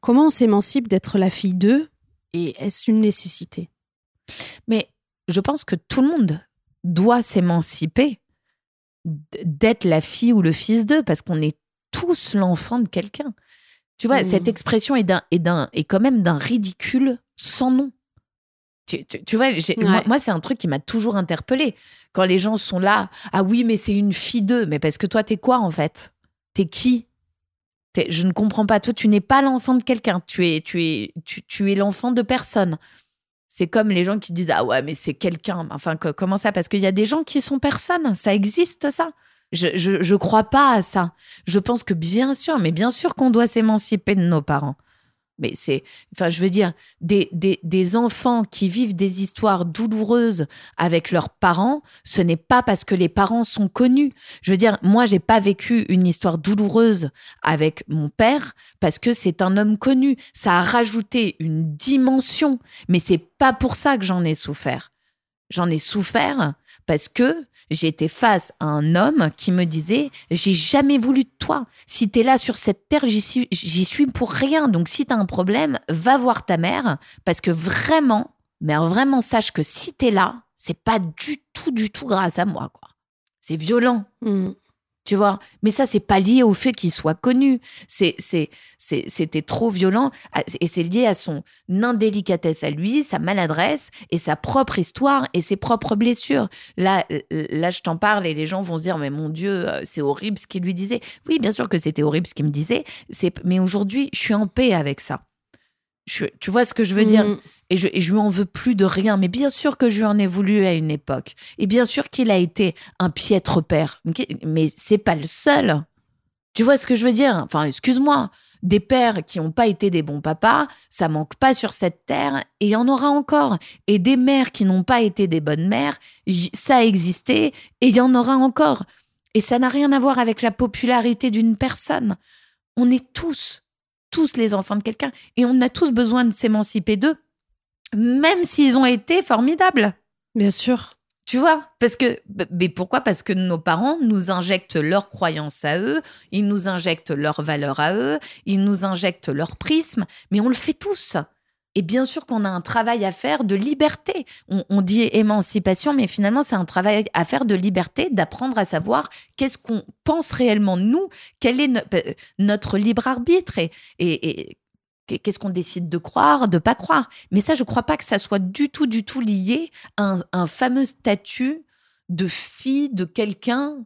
Comment on s'émancipe d'être la fille d'eux? Et est-ce une nécessité? Mais je pense que tout le monde doit s'émanciper d'être la fille ou le fils d'eux parce qu'on est tous l'enfant de quelqu'un. Tu vois, cette mmh. expression est, d'un, est, d'un, est quand même d'un ridicule sans nom. Tu, tu, vois, moi, c'est un truc qui m'a toujours interpellé. Quand les gens sont là, ah oui, mais c'est une fille d'eux. Mais parce que toi, t'es quoi en fait? T'es qui? Je ne comprends pas. Toi, tu n'es pas l'enfant de quelqu'un. Tu es, tu es, tu, es l'enfant de personne. C'est comme les gens qui disent ah ouais, mais c'est quelqu'un. Enfin, comment ça? Parce qu'il y a des gens qui sont personnes. Ça existe ça. Je, je, je crois pas à ça. Je pense que bien sûr, mais bien sûr qu'on doit s'émanciper de nos parents mais c'est, enfin, je veux dire, des, des, des, enfants qui vivent des histoires douloureuses avec leurs parents, ce n'est pas parce que les parents sont connus. Je veux dire, moi, j'ai pas vécu une histoire douloureuse avec mon père parce que c'est un homme connu. Ça a rajouté une dimension, mais c'est pas pour ça que j'en ai souffert. J'en ai souffert parce que J'étais face à un homme qui me disait J'ai jamais voulu de toi. Si tu es là sur cette terre, j'y suis, pour rien. Donc si tu as un problème, va voir ta mère. Parce que vraiment, mais vraiment, sache que si tu es là, c'est pas du tout, du tout grâce à moi. quoi. C'est violent. Mmh tu vois. Mais ça, c'est pas lié au fait qu'il soit connu. C'est, c'est, c'était trop violent et c'est lié à son indélicatesse à lui, sa maladresse et sa propre histoire et ses propres blessures. Là, là, je t'en parle et les gens vont se dire, mais mon Dieu, euh, c'est horrible ce qu'il lui disait. Oui, bien sûr que c'était horrible ce qu'il me disait. C'est, mais aujourd'hui, je suis en paix avec ça. tu vois ce que je veux dire? Mmh. Et je, et je lui en veux plus de rien. Mais bien sûr que je lui en ai voulu à une époque. Et bien sûr qu'il a été un piètre père. Mais c'est pas le seul. Tu vois ce que je veux dire? Enfin, excuse-moi. Des pères qui n'ont pas été des bons papas, ça manque pas sur cette terre et il y en aura encore. Et des mères qui n'ont pas été des bonnes mères, ça a existé et il y en aura encore. Et ça n'a rien à voir avec la popularité d'une personne. On est tous, tous les enfants de quelqu'un et on a tous besoin de s'émanciper d'eux, même s'ils ont été formidables. Bien sûr. Tu vois Parce que, mais pourquoi? Parce que nos parents nous injectent leurs croyances à eux, ils nous injectent leurs valeurs à eux, ils nous injectent leur prisme, mais on le fait tous. Et bien sûr qu'on a un travail à faire de liberté. On, dit émancipation, mais finalement, c'est un travail à faire de liberté, d'apprendre à savoir qu'est-ce qu'on pense réellement nous, quel est notre libre arbitre et, et, Qu'est-ce qu'on décide de croire, de pas croire? Mais ça, je ne crois pas que ça soit du tout, du tout lié à un, fameux statut de fille de quelqu'un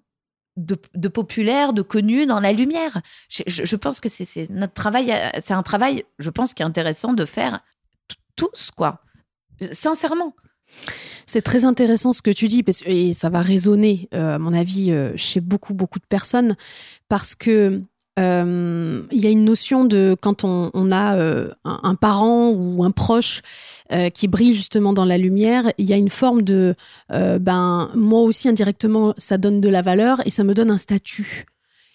de, populaire, de connu dans la lumière. Je, pense que c'est notre travail, c'est un travail, je pense, qui est intéressant de faire tous, quoi. Sincèrement. C'est très intéressant ce que tu dis, parce, et ça va résonner, euh, à mon avis, euh, chez beaucoup, beaucoup de personnes, parce que euh, il y a une notion de quand on, a euh, un, parent ou un proche euh, qui brille justement dans la lumière, il y a une forme de ben moi aussi indirectement ça donne de la valeur et ça me donne un statut.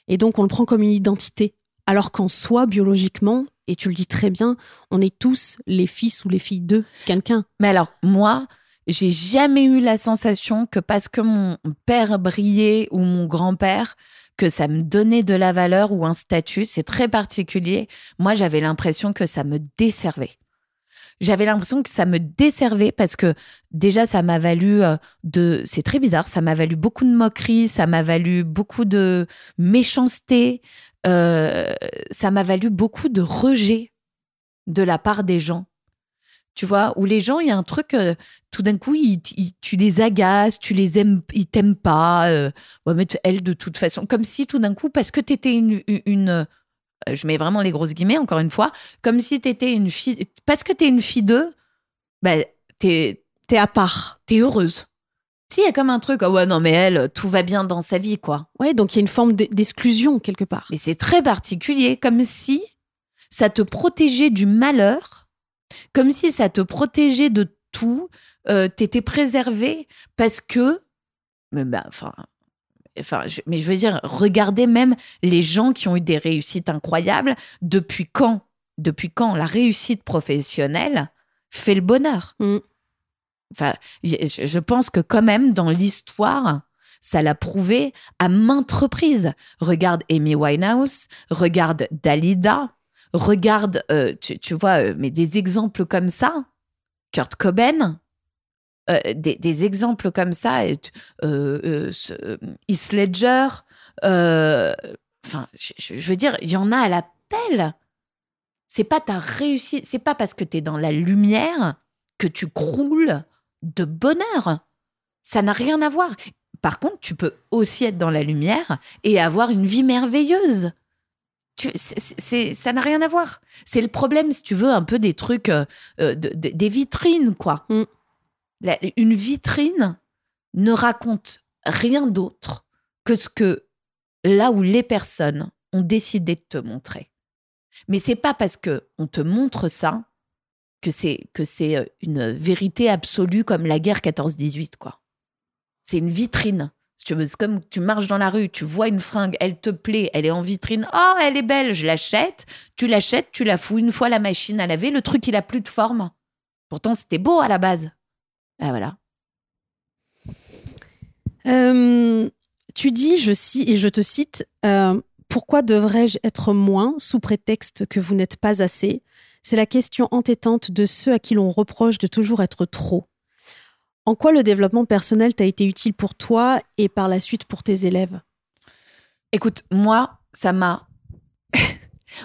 Et donc on le prend comme une identité. Alors qu'en soi, biologiquement, et tu le dis très bien, on est tous les fils ou les filles de quelqu'un. Mais alors, moi, j'ai jamais eu la sensation que parce que mon père brillait ou mon grand-père, que ça me donnait de la valeur ou un statut. C'est très particulier. Moi, j'avais l'impression que ça me desservait. J'avais l'impression que ça me desservait parce que déjà, ça m'a valu euh, de. C'est très bizarre, ça m'a valu beaucoup de moqueries, ça m'a valu beaucoup de méchanceté, euh, ça m'a valu beaucoup de rejet de la part des gens tu vois, où les gens, il y a un truc, euh, tout d'un coup, tu les agaces, tu les aimes, ils t'aiment pas. Euh, mais elle, de toute façon, comme si tout d'un coup, parce que tu étais une, une, euh, je mets vraiment les grosses guillemets, encore une fois, comme si tu étais une fille, parce que tu es une fille d'eux, ben, t'es es à part, t'es heureuse. Si, il y a comme un truc, oh ouais, non, mais elle, tout va bien dans sa vie, quoi. Ouais, donc il y a une forme d'exclusion quelque part. Mais c'est très particulier, comme si ça te protégeait du malheur comme si ça te protégeait de tout, euh, t'étais préservé parce que, mais bah, enfin, enfin, je, mais je veux dire, regardez même les gens qui ont eu des réussites incroyables. Depuis quand, depuis quand la réussite professionnelle fait le bonheur? Mm. Enfin, je pense que quand même dans l'histoire, ça l'a prouvé à maintes reprises. Regarde Amy Winehouse, regarde Dalida, regarde, euh, tu, vois, euh, mais des exemples comme ça, Kurt Cobain, euh, des, exemples comme ça, euh, Heath Ledger, enfin, je, veux dire, il y en a à la pelle. C'est pas ta réussite, c'est pas parce que tu es dans la lumière que tu croules de bonheur. Ça n'a rien à voir. Par contre, tu peux aussi être dans la lumière et avoir une vie merveilleuse ça n'a rien à voir. C'est le problème, si tu veux, un peu des trucs, euh, euh, des vitrines, quoi. Mm. une vitrine ne raconte rien d'autre que ce que là où les personnes ont décidé de te montrer. Mais c'est pas parce que on te montre ça que c'est que c'est euh, une vérité absolue comme la guerre 14-18 quoi. C'est une vitrine c'est comme tu marches dans la rue, tu vois une fringue, elle te plaît, elle est en vitrine. Oh, elle est belle, je l'achète. Tu l'achètes, tu la fous une fois la machine à laver, le truc il a plus de forme. Pourtant c'était beau à la base. Ah voilà. Euh, tu dis, je cite et je te cite, euh, pourquoi devrais-je être moins sous prétexte que vous n'êtes pas assez? C'est la question entêtante de ceux à qui l'on reproche de toujours être trop. En quoi le développement personnel t'a été utile pour toi et par la suite pour tes élèves? Écoute, moi, ça m'a.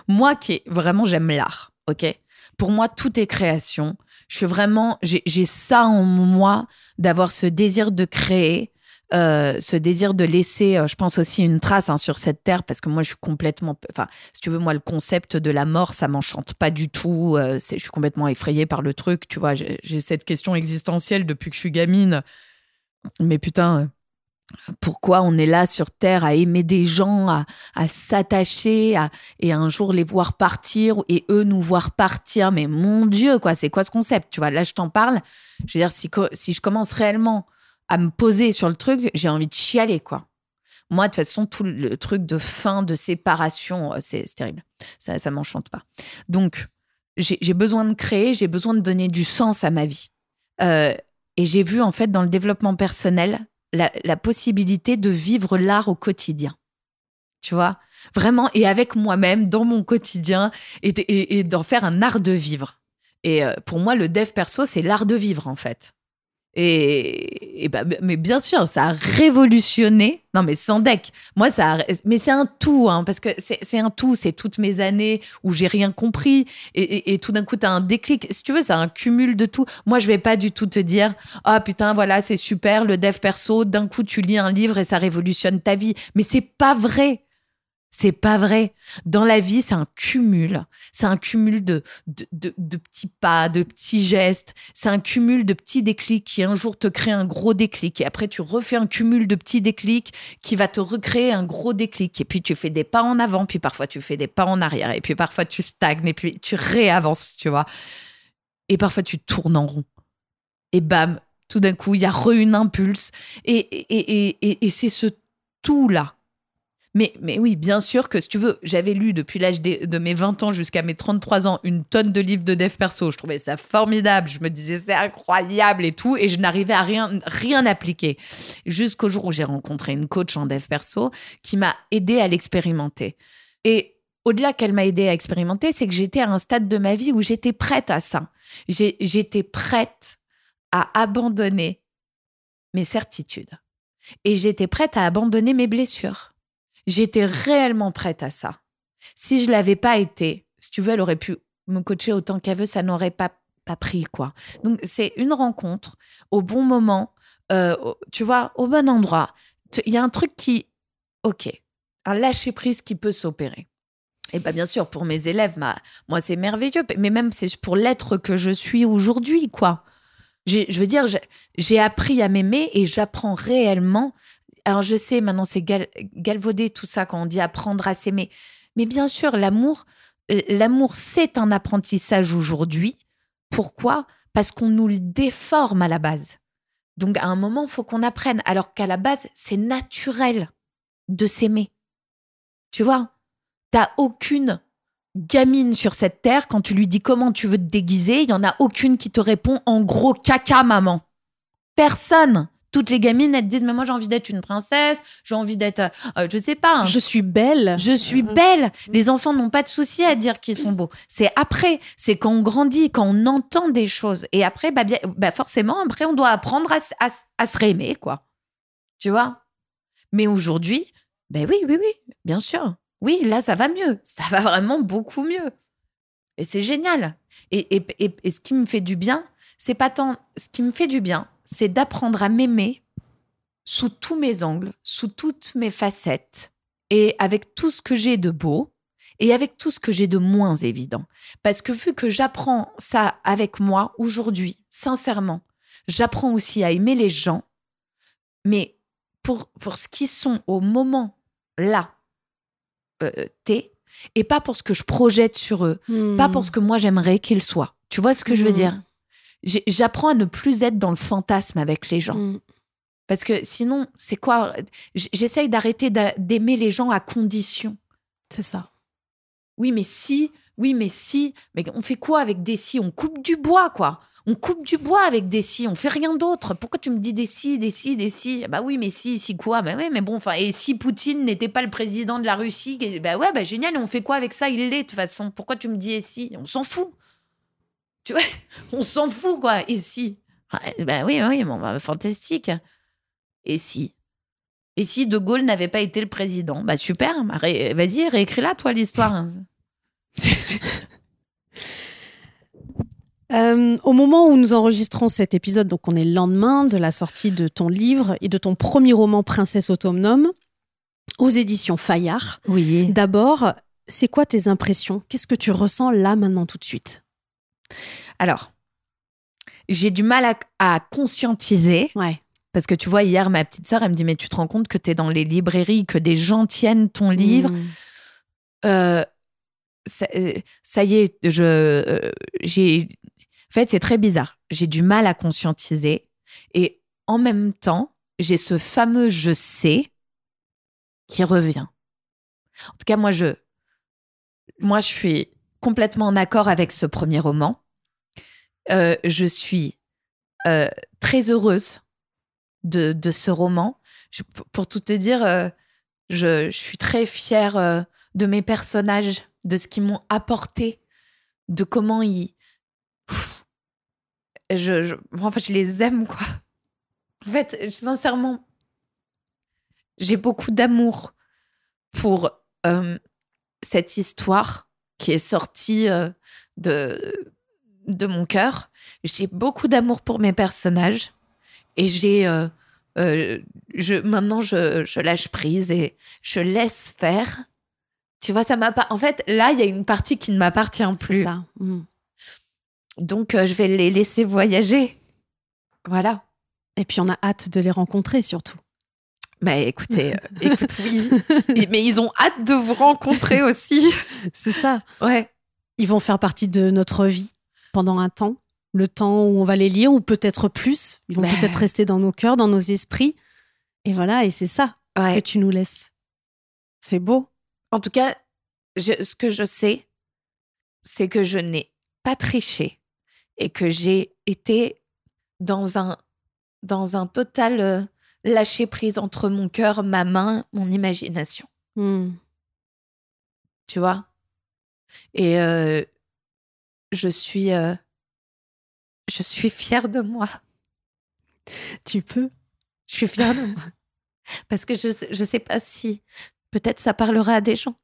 moi qui vraiment j'aime l'art, ok? Pour moi, tout est création. Je suis vraiment. J'ai ça en moi d'avoir ce désir de créer. Euh, ce désir de laisser, euh, je pense aussi une trace hein, sur cette terre, parce que moi je suis complètement, enfin, si tu veux, moi le concept de la mort, ça m'enchante pas du tout. Euh, je suis complètement effrayée par le truc, tu vois. J'ai, cette question existentielle depuis que je suis gamine. Mais putain, pourquoi on est là sur Terre à aimer des gens, à, à s'attacher, et un jour les voir partir et eux nous voir partir? Mais mon Dieu, quoi, c'est quoi ce concept? Tu vois, là je t'en parle. Je veux dire, si je commence réellement à me poser sur le truc, j'ai envie de chialer, quoi. Moi, de toute façon, tout le truc de fin, de séparation, euh, c'est terrible. Ça, ça m'enchante pas. Donc, j'ai besoin de créer, j'ai besoin de donner du sens à ma vie. Euh, et j'ai vu, en fait, dans le développement personnel, la, possibilité de vivre l'art au quotidien. Tu vois? Vraiment, et avec moi-même, dans mon quotidien, et d'en faire un art de vivre. Et euh, pour moi, le dev perso, c'est l'art de vivre, en fait. Et, bah, mais bien sûr, ça a révolutionné. Non, mais sans deck. Moi, ça a- mais c'est un tout, hein, parce que c'est un tout. C'est toutes mes années où j'ai rien compris. Et, et- tout d'un coup, tu as un déclic. Si tu veux, c'est un cumul de tout. Moi, je vais pas du tout te dire Ah putain, voilà, c'est super, le dev perso. D'un coup, tu lis un livre et ça révolutionne ta vie. Mais c'est pas vrai. C'est pas vrai. Dans la vie, c'est un cumul. C'est un cumul de, de, de- petits pas, de petits gestes. C'est un cumul de petits déclics qui un jour te crée un gros déclic. Et après, tu refais un cumul de petits déclics qui va te recréer un gros déclic. Et puis, tu fais des pas en avant, puis parfois, tu fais des pas en arrière. Et puis, parfois, tu stagnes, et puis, tu réavances, tu vois. Et parfois, tu tournes en rond. Et bam, tout d'un coup, il y a re une impulse. Et, et, et, et c'est ce tout-là. Mais, mais oui, bien sûr que si tu veux, j'avais lu depuis l'âge de mes 20 ans jusqu'à mes 33 ans une tonne de livres de dev perso. Je trouvais ça formidable. Je me disais c'est incroyable et tout. Et je n'arrivais à rien, rien appliquer. Jusqu'au jour où j'ai rencontré une coach en dev perso qui m'a aidé à l'expérimenter. Et au-delà qu'elle m'a aidé à expérimenter, c'est que j'étais à un stade de ma vie où j'étais prête à ça. J'étais prête à abandonner mes certitudes. Et j'étais prête à abandonner mes blessures. J'étais réellement prête à ça. Si je l'avais pas été, si tu veux, elle aurait pu me coacher autant qu'elle veut, ça n'aurait pas, pas pris, quoi. Donc, c'est une rencontre au bon moment, euh, tu vois, au bon endroit. Il y a un truc qui, OK, un lâcher-prise qui peut s'opérer. Et bien, bien sûr, pour mes élèves, moi, c'est merveilleux, mais même c'est pour l'être que je suis aujourd'hui, quoi. Je veux dire, j'ai appris à m'aimer et j'apprends réellement alors je sais, maintenant c'est gal- galvaudé tout ça quand on dit apprendre à s'aimer. Mais bien sûr, l'amour, l'amour c'est un apprentissage aujourd'hui. Pourquoi? Parce qu'on nous le déforme à la base. Donc à un moment, il faut qu'on apprenne. Alors qu'à la base, c'est naturel de s'aimer. Tu vois? T'as aucune gamine sur cette terre, quand tu lui dis comment tu veux te déguiser, il y en a aucune qui te répond en gros caca, maman. Personne. Toutes les gamines, elles te disent, mais moi j'ai envie d'être une princesse, j'ai envie d'être, euh, je sais pas, un- Je suis belle. je suis belle. Les enfants n'ont pas de souci à dire qu'ils sont beaux. C'est après, c'est quand on grandit, quand on entend des choses. Et après, bah, bien, bah forcément, après, on doit apprendre à, à se réaimer, quoi. Tu vois? Mais aujourd'hui, ben oui, oui, oui, bien sûr. Oui, là, ça va mieux. Ça va vraiment beaucoup mieux. Et c'est génial. Et, et, et, et ce qui me fait du bien, c'est pas tant. Ce qui me fait du bien, c'est d'apprendre à m'aimer sous tous mes angles, sous toutes mes facettes, et avec tout ce que j'ai de beau, et avec tout ce que j'ai de moins évident. Parce que vu que j'apprends ça avec moi aujourd'hui, sincèrement, j'apprends aussi à aimer les gens, mais pour, pour ce qu'ils sont au moment là, euh, T, et pas pour ce que je projette sur eux, pas pour ce que moi j'aimerais qu'ils soient. Tu vois ce que je veux Hmm. dire? J'apprends à ne plus être dans le fantasme avec les gens. Mm. Parce que sinon, c'est quoi? J'essaye d'arrêter d'a- d'aimer les gens à condition. C'est ça. Oui, mais si, oui, mais si. Mais on fait quoi avec des si? On coupe du bois, quoi. On coupe du bois avec des si, on fait rien d'autre. Pourquoi tu me dis des si, des si, des si? Bah oui, mais si, si quoi? Bah oui, mais bon, enfin, et si Poutine n'était pas le président de la Russie Bah ouais, bah génial, et on fait quoi avec ça? Il l'est, de toute façon. Pourquoi tu me dis et si? On s'en fout. Tu vois On s'en fout, quoi. Et si? Ah, Bah oui, oui, bon, bah, fantastique. Et si? Et si De Gaulle n'avait pas été le président? Bah super, bah, ré- vas-y, réécris-la, toi, l'histoire. Euh, au moment où nous enregistrons cet épisode, donc on est le lendemain de la sortie de ton livre et de ton premier roman Princesse autonome aux éditions Fayard. Oui. D'abord, c'est quoi tes impressions? Qu'est-ce que tu ressens là maintenant tout de suite? Alors, j'ai du mal à, à conscientiser. Ouais. Parce que tu vois, hier, ma petite sœur, elle me dit, mais tu te rends compte que tu es dans les librairies, que des gens tiennent ton livre? Mmh. Euh, ça, euh, ça y est, je, euh, j'ai. En fait, c'est très bizarre. J'ai du mal à conscientiser. Et en même temps, j'ai ce fameux je sais qui revient. En tout cas, moi, je, moi, je suis complètement en accord avec ce premier roman. Euh, je suis euh, très heureuse de, ce roman. Pour tout te dire, euh, je, suis très fière de mes personnages, de ce qu'ils m'ont apporté, de comment ils. Je, je, enfin, je les aime, quoi. En fait, sincèrement, j'ai beaucoup d'amour pour cette histoire qui est sortie euh, de, de mon cœur. J'ai beaucoup d'amour pour mes personnages et j'ai. euh, euh, je, maintenant, je, je lâche prise et je laisse faire. Tu vois, ça m'a pas. En fait, là, il y a une partie qui ne m'appartient C'est plus. ça. Mmh. Donc, euh, je vais les laisser voyager. Voilà. Et puis on a hâte de les rencontrer surtout. Bah écoutez, euh, écoute, oui. Mais ils ont hâte de vous rencontrer aussi. C'est ça. Ouais. Ils vont faire partie de notre vie pendant un temps, le temps où on va les lire ou peut-être plus. Ils vont Ben. peut-être rester dans nos cœurs, dans nos esprits. Et voilà, et c'est ça que Ouais. tu nous laisses. C'est beau. En tout cas, je- ce que je sais, c'est que je n'ai pas triché et que j'ai été dans un, dans un total euh, lâcher prise entre mon cœur, ma main, mon imagination. Mmh. Tu vois? Et euh, je suis. euh, je suis fière de moi. Tu peux? Je suis fière de moi. Parce que je je sais pas si peut-être ça parlera à des gens.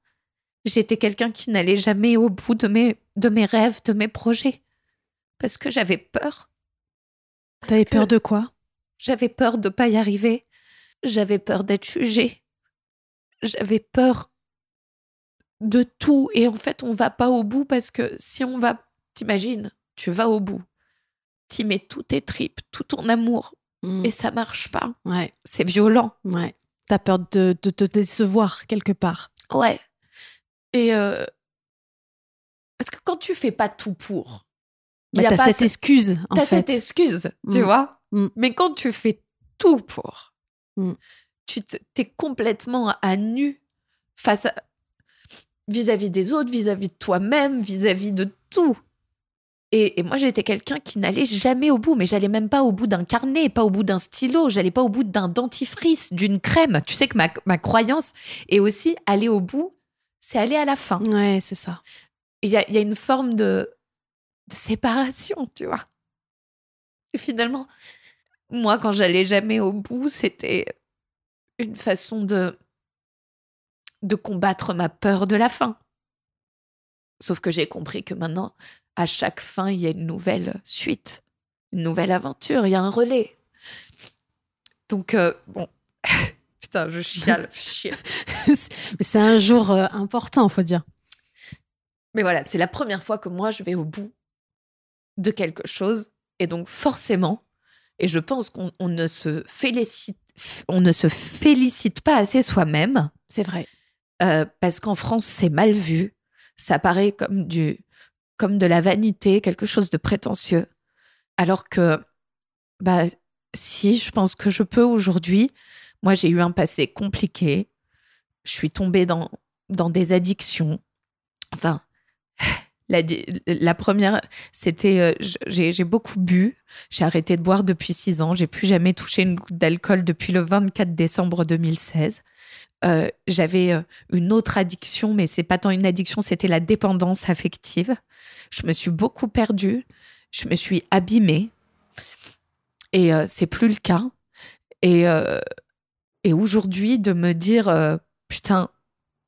J'étais quelqu'un qui n'allait jamais au bout de mes, de mes rêves, de mes projets. Parce que j'avais peur. T'avais que- peur de quoi? J'avais peur de pas y arriver. J'avais peur d'être jugée. J'avais peur de tout. Et en fait, on va pas au bout parce que si on va, t'imagines, tu vas au bout. T'y mets tous tes tripes, tout ton amour. Mmh. Et ça marche pas. Ouais, C'est violent. ouais. T'as peur de, de te décevoir quelque part. Ouais. Et euh, parce que quand tu fais pas tout pour, Bah, y a t'as pas cette ce- excuse, en fait. cette excuse, tu Mm. vois. Mm. Mais quand tu fais tout pour, Mm. tu te- t'es complètement à nu face à vis-à-vis des autres, vis-à-vis de toi-même, vis-à-vis de tout. Et, et moi, j'étais quelqu'un qui n'allait jamais au bout, mais j'allais même pas au bout d'un carnet, pas au bout d'un stylo, j'allais pas au bout d'un dentifrice, d'une crème. Tu sais que ma, ma croyance est aussi aller au bout, c'est aller à la fin. Ouais, c'est ça. Il y a, y a une forme de, de séparation, tu vois. Et finalement, moi, quand j'allais jamais au bout, c'était une façon de, de combattre ma peur de la fin. Sauf que j'ai compris que maintenant, à chaque fin, il y a une nouvelle suite, une nouvelle aventure, il y a un relais. Donc, euh, bon. Putain, je chiale, chiale. Mais c'est un jour euh, important, faut dire. Mais voilà, c'est la première fois que moi, je vais au bout de quelque chose. Et donc, forcément, et je pense qu'on on ne, se félicite, on ne se félicite pas assez soi-même, C'est vrai. euh, parce qu'en France, c'est mal vu. Ça paraît comme, du, comme de la vanité, quelque chose de prétentieux. Alors que, bah, si, je pense que je peux aujourd'hui. Moi, j'ai eu un passé compliqué. Je suis tombée dans, dans des addictions. Enfin, la, première, c'était. euh, j'ai beaucoup bu. J'ai arrêté de boire depuis six ans. J'ai plus jamais touché une goutte d'alcool depuis le 24 décembre 2016. Euh, J'avais euh, une autre addiction, mais c'est pas tant une addiction, c'était la dépendance affective. Je me suis beaucoup perdue. Je me suis abîmée. Et euh, c'est plus le cas. Et, et aujourd'hui, de me dire, putain,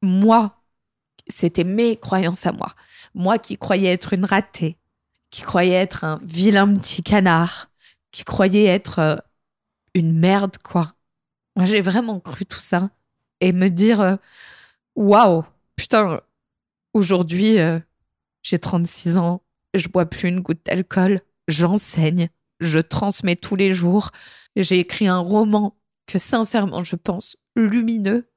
moi, c'était mes croyances à moi. Moi qui croyais être une ratée, qui croyait être un vilain petit canard, qui croyait être euh, une merde, quoi. Moi, j'ai vraiment cru tout ça. Et me dire, euh, waouh, putain, aujourd'hui, euh, j'ai 36 ans, je bois plus une goutte d'alcool, j'enseigne, je transmets tous les jours. J'ai écrit un roman que, sincèrement, je pense lumineux.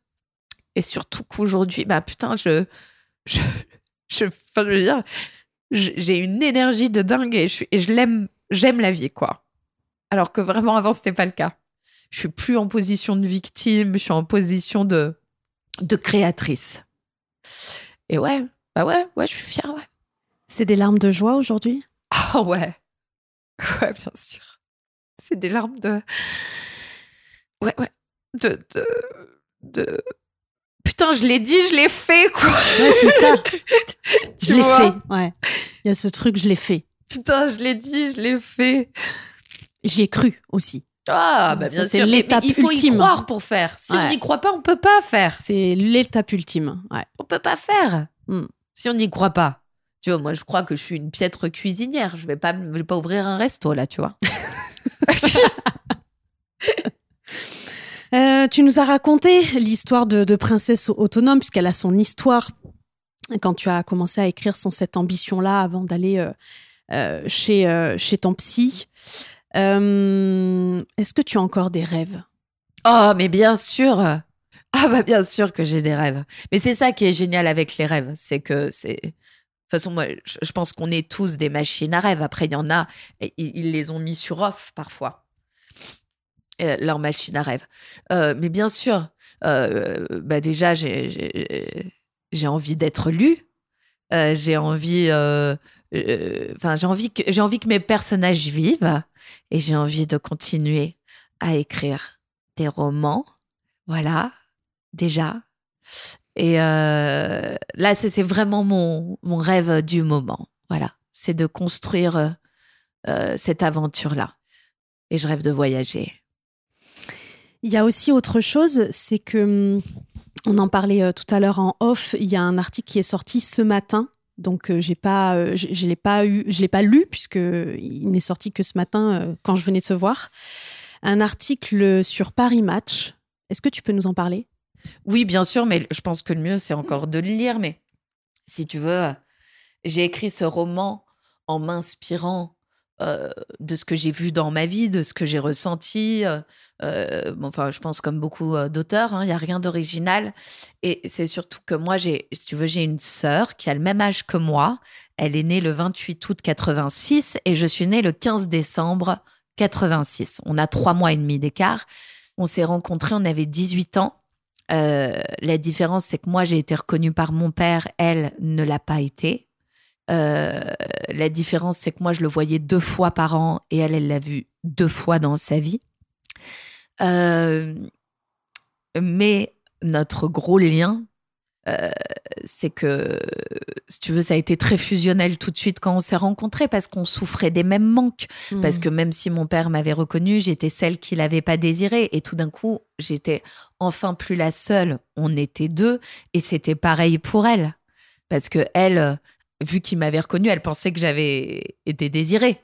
Et surtout qu'aujourd'hui, bah putain. Je. Je, enfin, je veux dire, j'ai une énergie de dingue et je, et je l'aime. J'aime la vie, quoi. Alors que vraiment, avant, c'était pas le cas. Je suis plus en position de victime, je suis en position de, de créatrice. Et ouais, bah ouais, ouais, je suis fière, ouais. C'est des larmes de joie aujourd'hui? Ah ouais. Ouais, bien sûr. C'est des larmes de. Ouais, ouais. De. de. de... Putain, je l'ai dit, je l'ai fait, quoi. Ouais, c'est ça. Je l'ai fait. Ouais. Il y a ce truc, je l'ai fait. Putain, je l'ai dit, je l'ai fait. J'y ai cru aussi. Ah, bah bien c'est l'étape mais il faut ultime. y croire pour faire. Si on n'y croit pas, on peut pas faire. C'est l'étape ultime. Ouais. On peut pas faire. Hmm. Si on n'y croit pas. Tu vois, moi, je crois que je suis une piètre cuisinière. Je vais pas, je vais pas ouvrir un resto, là, tu vois. Euh, tu nous as raconté l'histoire de, princesse autonome, puisqu'elle a son histoire quand tu as commencé à écrire sans cette ambition-là avant d'aller euh, euh, chez, chez ton psy. Est-ce que tu as encore des rêves? Oh, mais bien sûr. Ah bah bien sûr que j'ai des rêves. Mais c'est ça qui est génial avec les rêves, c'est que c'est. De toute façon, moi, je pense qu'on est tous des machines à rêves. Après, il y en a, ils les ont mis sur off parfois, leur machine à rêve. Euh, mais bien sûr, euh, bah déjà, j'ai- envie d'être. Euh, j'ai envie, euh, euh, enfin, j'ai envie que j'ai envie que mes personnages vivent, et j'ai envie de continuer à écrire des romans. Voilà, déjà. Et euh, là, c'est vraiment mon, mon rêve du moment. Voilà, c'est de construire euh, euh, cette aventure-là. Et je rêve de voyager. Il y a aussi autre chose, c'est que hum, on en parlait euh, tout à l'heure en off. Il y a un article qui est sorti ce matin, donc euh, j'ai pas, euh, je, je l'ai pas eu, je l'ai pas lu puisque il n'est sorti que ce matin quand je venais de te voir. Un article sur Paris Match. Est-ce que tu peux nous en parler? Oui, bien sûr, mais je pense que le mieux, c'est encore de le lire. Mais si tu veux, j'ai écrit ce roman en m'inspirant euh, de ce que j'ai vu dans ma vie, de ce que j'ai ressenti. euh, euh, enfin, je pense comme beaucoup d'auteurs, hein, il n'y a rien d'original. Et c'est surtout que moi, j'ai, si tu veux, j'ai une sœur qui a le même âge que moi. Elle est née le 28 août 86 et je suis née le 15 décembre 86. On a trois mois et demi d'écart. On s'est rencontrés, on avait 18 ans. La différence, c'est que moi, j'ai été reconnue par mon père, elle ne l'a pas été. Euh, la différence, c'est que moi, je le voyais deux fois par an et elle, elle l'a vu deux fois dans sa vie. Euh, mais notre gros lien, euh, c'est que, si tu veux, ça a été très fusionnel tout de suite quand on s'est rencontrés parce qu'on souffrait des mêmes manques. Parce que même si mon père m'avait reconnue, j'étais celle qui l'avait pas désiré. Et tout d'un coup, j'étais enfin plus la seule. On était deux. Et c'était pareil pour elle. Parce que elle, vu qu'il m'avait reconnue, elle pensait que j'avais été désirée.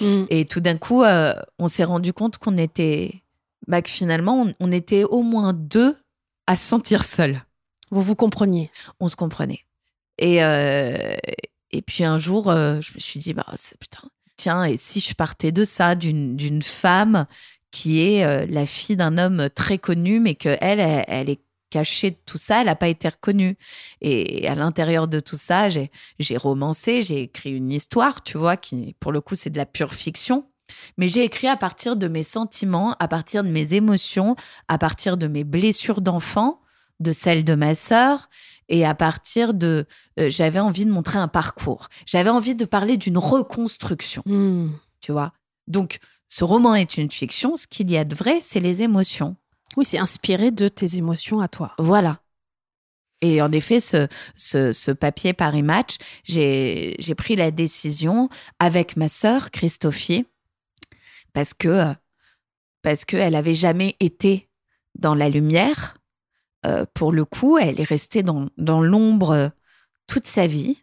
Mm. Et tout d'un coup, euh, on s'est rendu compte qu'on était. Bah, que finalement, on, on était au moins deux à se sentir seuls vous vous compreniez. on se comprenait. Et, euh, et puis un jour, euh, je me suis dit, bah, putain, tiens, et si je partais de ça, d'une d'une femme qui est la fille d'un homme très connu, mais qu'elle, elle, elle est cachée de tout ça, elle n'a pas été reconnue. Et à l'intérieur de tout ça, j'ai romancé, j'ai écrit une histoire, tu vois, qui, pour le coup, c'est de la pure fiction. Mais j'ai écrit à partir de mes sentiments, à partir de mes émotions, à partir de mes blessures d'enfant, de celles de ma sœur, et à partir de... euh, j'avais envie de montrer un parcours. J'avais envie de parler d'une reconstruction, Mm. tu vois? Donc, ce roman est une fiction. Ce qu'il y a de vrai, c'est les émotions. Oui, c'est inspiré de tes émotions à toi. Voilà. Et en effet, ce, ce, papier Paris Match, j'ai pris la décision avec ma sœur, Christophie, parce que parce qu'elle avait jamais été dans la lumière. Euh, pour le coup, elle est restée dans, dans l'ombre toute sa vie.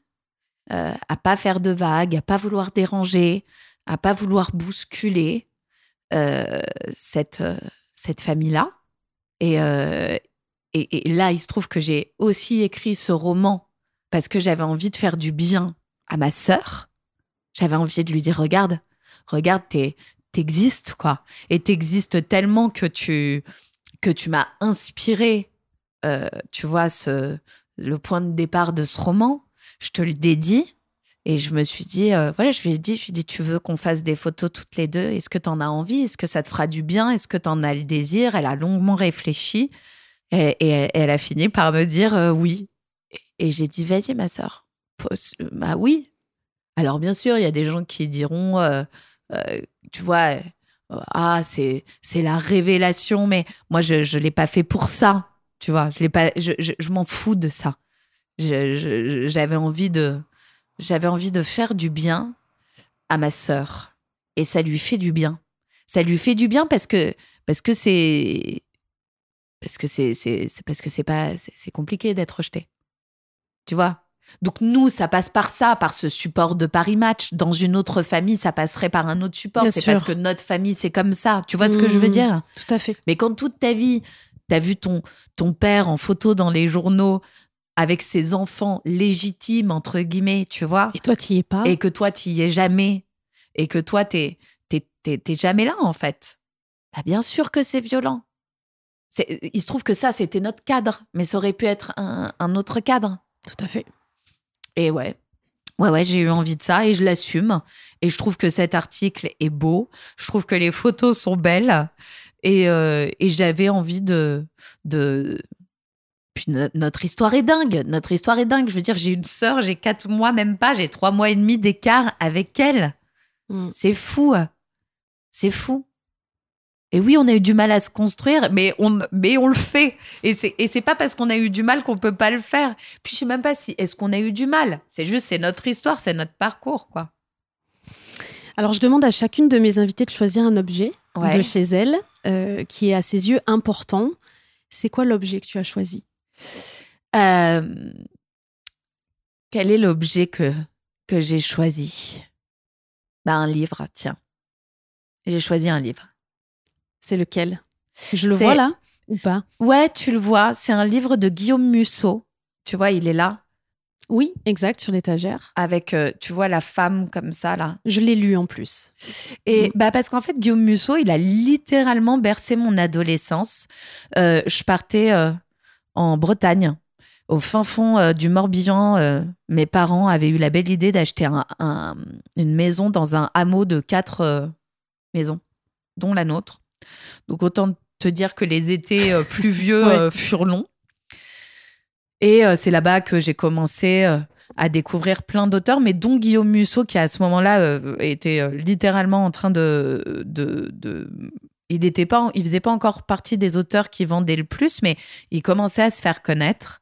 euh, à pas faire de vagues, à pas vouloir déranger, à pas vouloir bousculer euh, cette, euh, cette famille-là. Et, euh, et, et là, il se trouve que j'ai aussi écrit ce roman parce que j'avais envie de faire du bien à ma sœur. J'avais envie de lui dire, regarde, regarde, t'es- t'existes, quoi. Et t'existes tellement que tu, que tu m'as inspiré, euh, tu vois, ce, le point de départ de ce roman. Je te le dédie. Et je me suis dit, euh, voilà, je lui ai dit, je lui ai dit, tu veux qu'on fasse des photos toutes les deux? Est-ce que tu en as envie? Est-ce que ça te fera du bien? Est-ce que tu en as le désir? Elle a longuement réfléchi et, elle, a fini par me dire euh, oui. Et, j'ai dit, vas-y, ma sœur. Pose- Bah oui. Alors, bien sûr, il y a des gens qui diront, euh, euh, tu vois, euh, ah, c'est c'est la révélation, mais moi, je ne l'ai pas fait pour ça. Tu vois, je, l'ai pas, je, je, m'en fous de ça. Je- J'avais envie de j'avais envie de faire du bien à ma sœur et ça lui fait du bien. Ça lui fait du bien parce que parce que c'est parce que c'est parce que c'est pas c'est compliqué d'être rejeté. Tu vois? Donc nous ça passe par ça par ce support de Paris Match dans une autre famille ça passerait par un autre support c'est parce que notre famille c'est comme ça. Tu vois ce que je veux Mmh. dire? Tout à fait. mais quand toute ta vie, tu as vu ton, ton père en photo dans les journaux avec ses enfants légitimes, entre guillemets, tu vois, Et toi, tu y es pas? et que toi, tu y es jamais, et que toi, tu n'es jamais là, en fait, bah, bien sûr que c'est violent. C'est- Il se trouve que ça, c'était notre cadre, mais ça aurait pu être un, un autre cadre. Tout à fait. Et ouais. Ouais, ouais, j'ai eu envie de ça et je l'assume. Et je trouve que cet article est beau. Je trouve que les photos sont belles. Et, euh, et j'avais envie de. de... Puis no- notre histoire est dingue. Notre histoire est dingue. Je veux dire, j'ai une sœur, j'ai quatre mois, même pas, j'ai trois mois et demi d'écart avec elle. Mm. C'est fou. C'est fou. Et oui, on a eu du mal à se construire, mais on, mais on le fait. Et c'est, et c'est pas parce qu'on a eu du mal qu'on peut pas le faire. Puis je sais même pas si est-ce qu'on a eu du mal? C'est juste, c'est notre histoire, c'est notre parcours, quoi. Alors, je demande à chacune de mes invitées de choisir un objet Ouais. de chez elle euh, qui est à ses yeux important. C'est quoi l'objet que tu as choisi? Euh, quel est l'objet que, que j'ai choisi? Bah, Un livre, tiens. J'ai choisi un livre. C'est lequel? Je le vois là ou pas? Ouais, tu le vois, c'est un livre de Guillaume Musso. Tu vois, il est là, Oui, exact, sur l'étagère. avec, euh, tu vois, la femme comme ça, là. Je l'ai lu en plus. Et Mm. bah parce qu'en fait, Guillaume Musso, il a littéralement bercé mon adolescence. Euh, je partais euh, en Bretagne, au fin fond euh, du Morbihan. euh, mes parents avaient eu la belle idée d'acheter un- un- une maison dans un hameau de quatre euh, maisons, dont la nôtre. Donc autant te dire que les étés pluvieux Ouais. furent longs. Et c'est là-bas que j'ai commencé à découvrir plein d'auteurs, mais dont Guillaume Musso, qui à ce moment-là était littéralement en train de. de, de- il n'était pas, il faisait pas encore partie des auteurs qui vendaient le plus, mais il commençait à se faire connaître.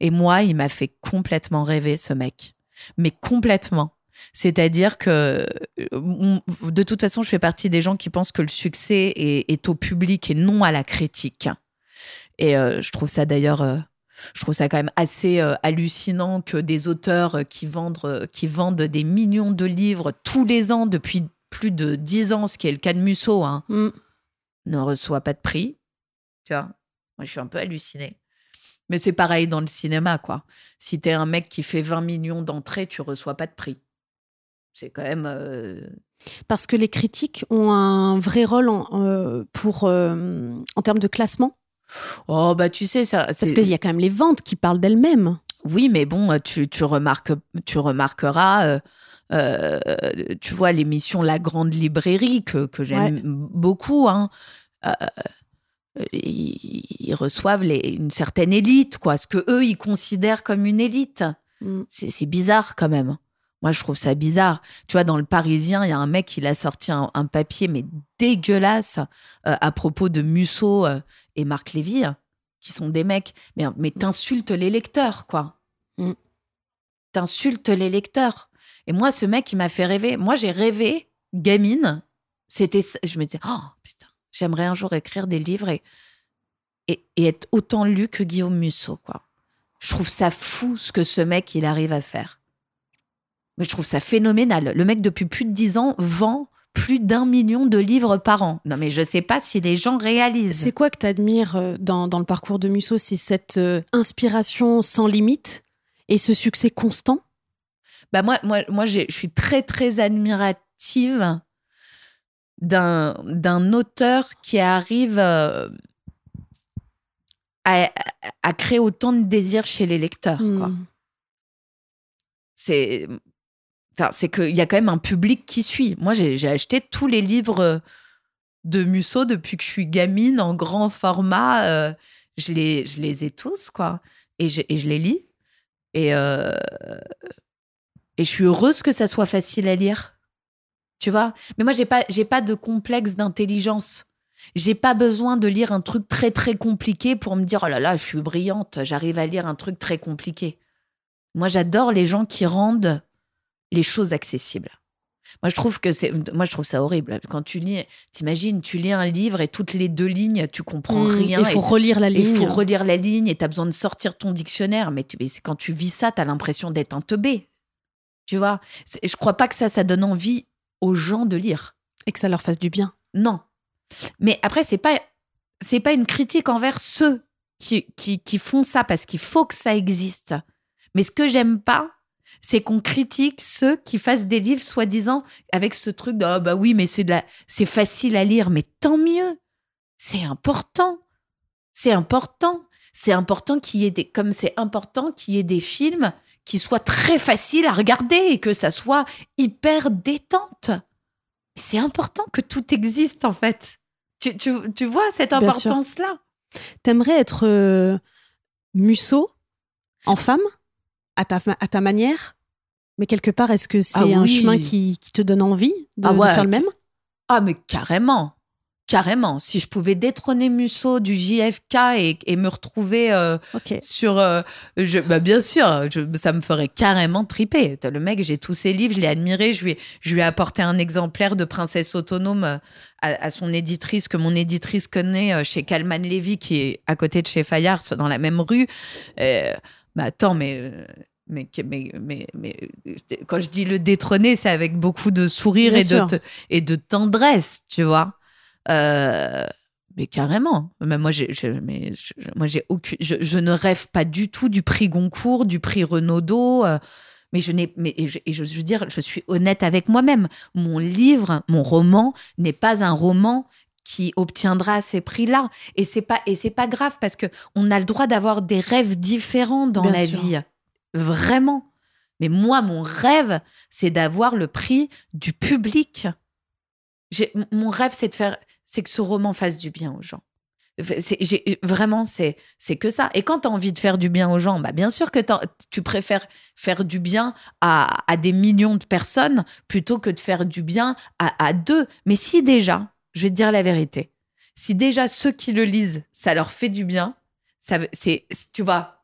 Et moi, il m'a fait complètement rêver, ce mec. Mais complètement. C'est-à-dire que, euh, de toute façon, je fais partie des gens qui pensent que le succès est, au public et non à la critique. Et euh, je trouve ça d'ailleurs, euh, je trouve ça quand même assez hallucinant que des auteurs qui vendent, qui vendent des millions de livres tous les ans depuis plus de dix ans, ce qui est le cas de Musso, hein, Mm. Ne reçoit pas de prix. Tu vois, moi je suis un peu hallucinée. Mais c'est pareil dans le cinéma, quoi. Si t'es un mec qui fait 20 millions d'entrées, tu reçois pas de prix. C'est quand même. euh, Parce que les critiques ont un vrai rôle en, euh, pour, euh, en termes de classement. Oh, bah tu sais, ça. Parce qu'il y a quand même les ventes qui parlent d'elles-mêmes. Oui, mais bon, tu, tu, remarques, tu remarqueras, euh, tu vois, l'émission La Grande Librairie, que, que j'aime beaucoup, hein, euh, ils, ils reçoivent les- une certaine élite, quoi, ce que eux, ils considèrent comme une élite. Mm. C'est c'est bizarre quand même. Moi, je trouve ça bizarre. Tu vois, dans le Parisien, il y a un mec, il a sorti un, un papier, mais dégueulasse, euh, à propos de Musso et Marc Lévy, hein, qui sont des mecs. Mais, mais t'insultes les lecteurs, quoi. Mm. T'insultes les lecteurs. Et moi, ce mec, il m'a fait rêver. Moi, j'ai rêvé, gamine. C'était, je me disais, oh putain, j'aimerais un jour écrire des livres et, et, être autant lu que Guillaume Musso, quoi. Je trouve ça fou ce que ce mec, il arrive à faire. Mais je trouve ça phénoménal. Le mec, depuis plus de dix ans, vend plus d'un million de livres par an. Non, mais je sais pas si les gens réalisent. C'est quoi que tu admires dans, dans, le parcours de Musso? C'est cette euh, inspiration sans limite et ce succès constant? Bah moi, moi, moi je suis très, très admirative d'un, d'un auteur qui arrive euh, à, à, créer autant de désir chez les lecteurs. Quoi. Hmm. C'est Enfin, c'est qu'il y a quand même un public qui suit. Moi, j'ai acheté tous les livres de Musso depuis que je suis gamine en grand format. Euh, je, les, je les ai tous, quoi. Et je, et je les lis. Et, euh, et je suis heureuse que ça soit facile à lire. Tu vois? Mais moi, j'ai pas, j'ai pas de complexe d'intelligence. J'ai pas besoin de lire un truc très, très compliqué pour me dire oh là là, je suis brillante, j'arrive à lire un truc très compliqué. Moi, j'adore les gens qui rendent les choses accessibles. Moi, je trouve que c'est, moi, je trouve ça horrible. Quand tu lis, t'imagines, tu lis un livre et toutes les deux lignes, tu comprends mmh, rien. Il faut relire la ligne. Il faut relire la ligne et tu as besoin de sortir ton dictionnaire. Mais, tu, quand tu vis ça, tu as l'impression d'être un teubé. Tu vois Je crois pas que ça, ça donne envie aux gens de lire. Et que ça leur fasse du bien. Non. Mais après, c'est pas, c'est pas une critique envers ceux qui, qui, qui font ça parce qu'il faut que ça existe. Mais ce que j'aime pas, c'est qu'on critique ceux qui fassent des livres soi-disant avec ce truc de oh bah oui mais c'est de la c'est facile à lire mais tant mieux c'est important c'est important c'est important qu'il y ait des comme c'est important qu'il y ait des films qui soient très faciles à regarder et que ça soit hyper détente. C'est important que tout existe en fait. Tu, tu, tu vois cette importance là t'aimerais être euh, Musso en femme à ta, à ta manière? Mais quelque part, est-ce que c'est ah un chemin qui, qui, te donne envie de, ah faire le même? Ah, mais carrément. Carrément. Si je pouvais détrôner Musso du JFK et, et me retrouver euh, sur. Euh, je, bah bien sûr, ça me ferait carrément triper. Le mec, j'ai tous ses livres, je l'ai admiré. Je lui, je lui ai apporté un exemplaire de Princesse Autonome euh, à, son éditrice, que mon éditrice connaît chez Calman Levy, qui est à côté de chez Fayard, dans la même rue. bah attends, mais mais, mais, mais, quand je dis le détrôner, c'est avec beaucoup de sourire et de, et de tendresse, tu vois. Euh, mais carrément. Mais moi, j'ai, je, mais moi, j'ai aucune, je, ne rêve pas du tout du prix Goncourt, du prix Renaudot. Euh, mais je n'ai, mais et je, je, veux dire, je suis honnête avec moi-même. Mon livre, mon roman, n'est pas un roman qui obtiendra ces prix-là. Et c'est pas, et c'est pas grave parce que on a le droit d'avoir des rêves différents dans la vie. Vraiment. Mais moi, mon rêve, c'est d'avoir le prix du public. Mon rêve, c'est de faire, c'est que ce roman fasse du bien aux gens. vraiment, c'est que ça. Et quand tu as envie de faire du bien aux gens, bah bien sûr que tu préfères faire du bien à, à, des millions de personnes plutôt que de faire du bien à, à deux. Mais si déjà, je vais te dire la vérité, si déjà ceux qui le lisent, ça leur fait du bien, ça c'est tu vois,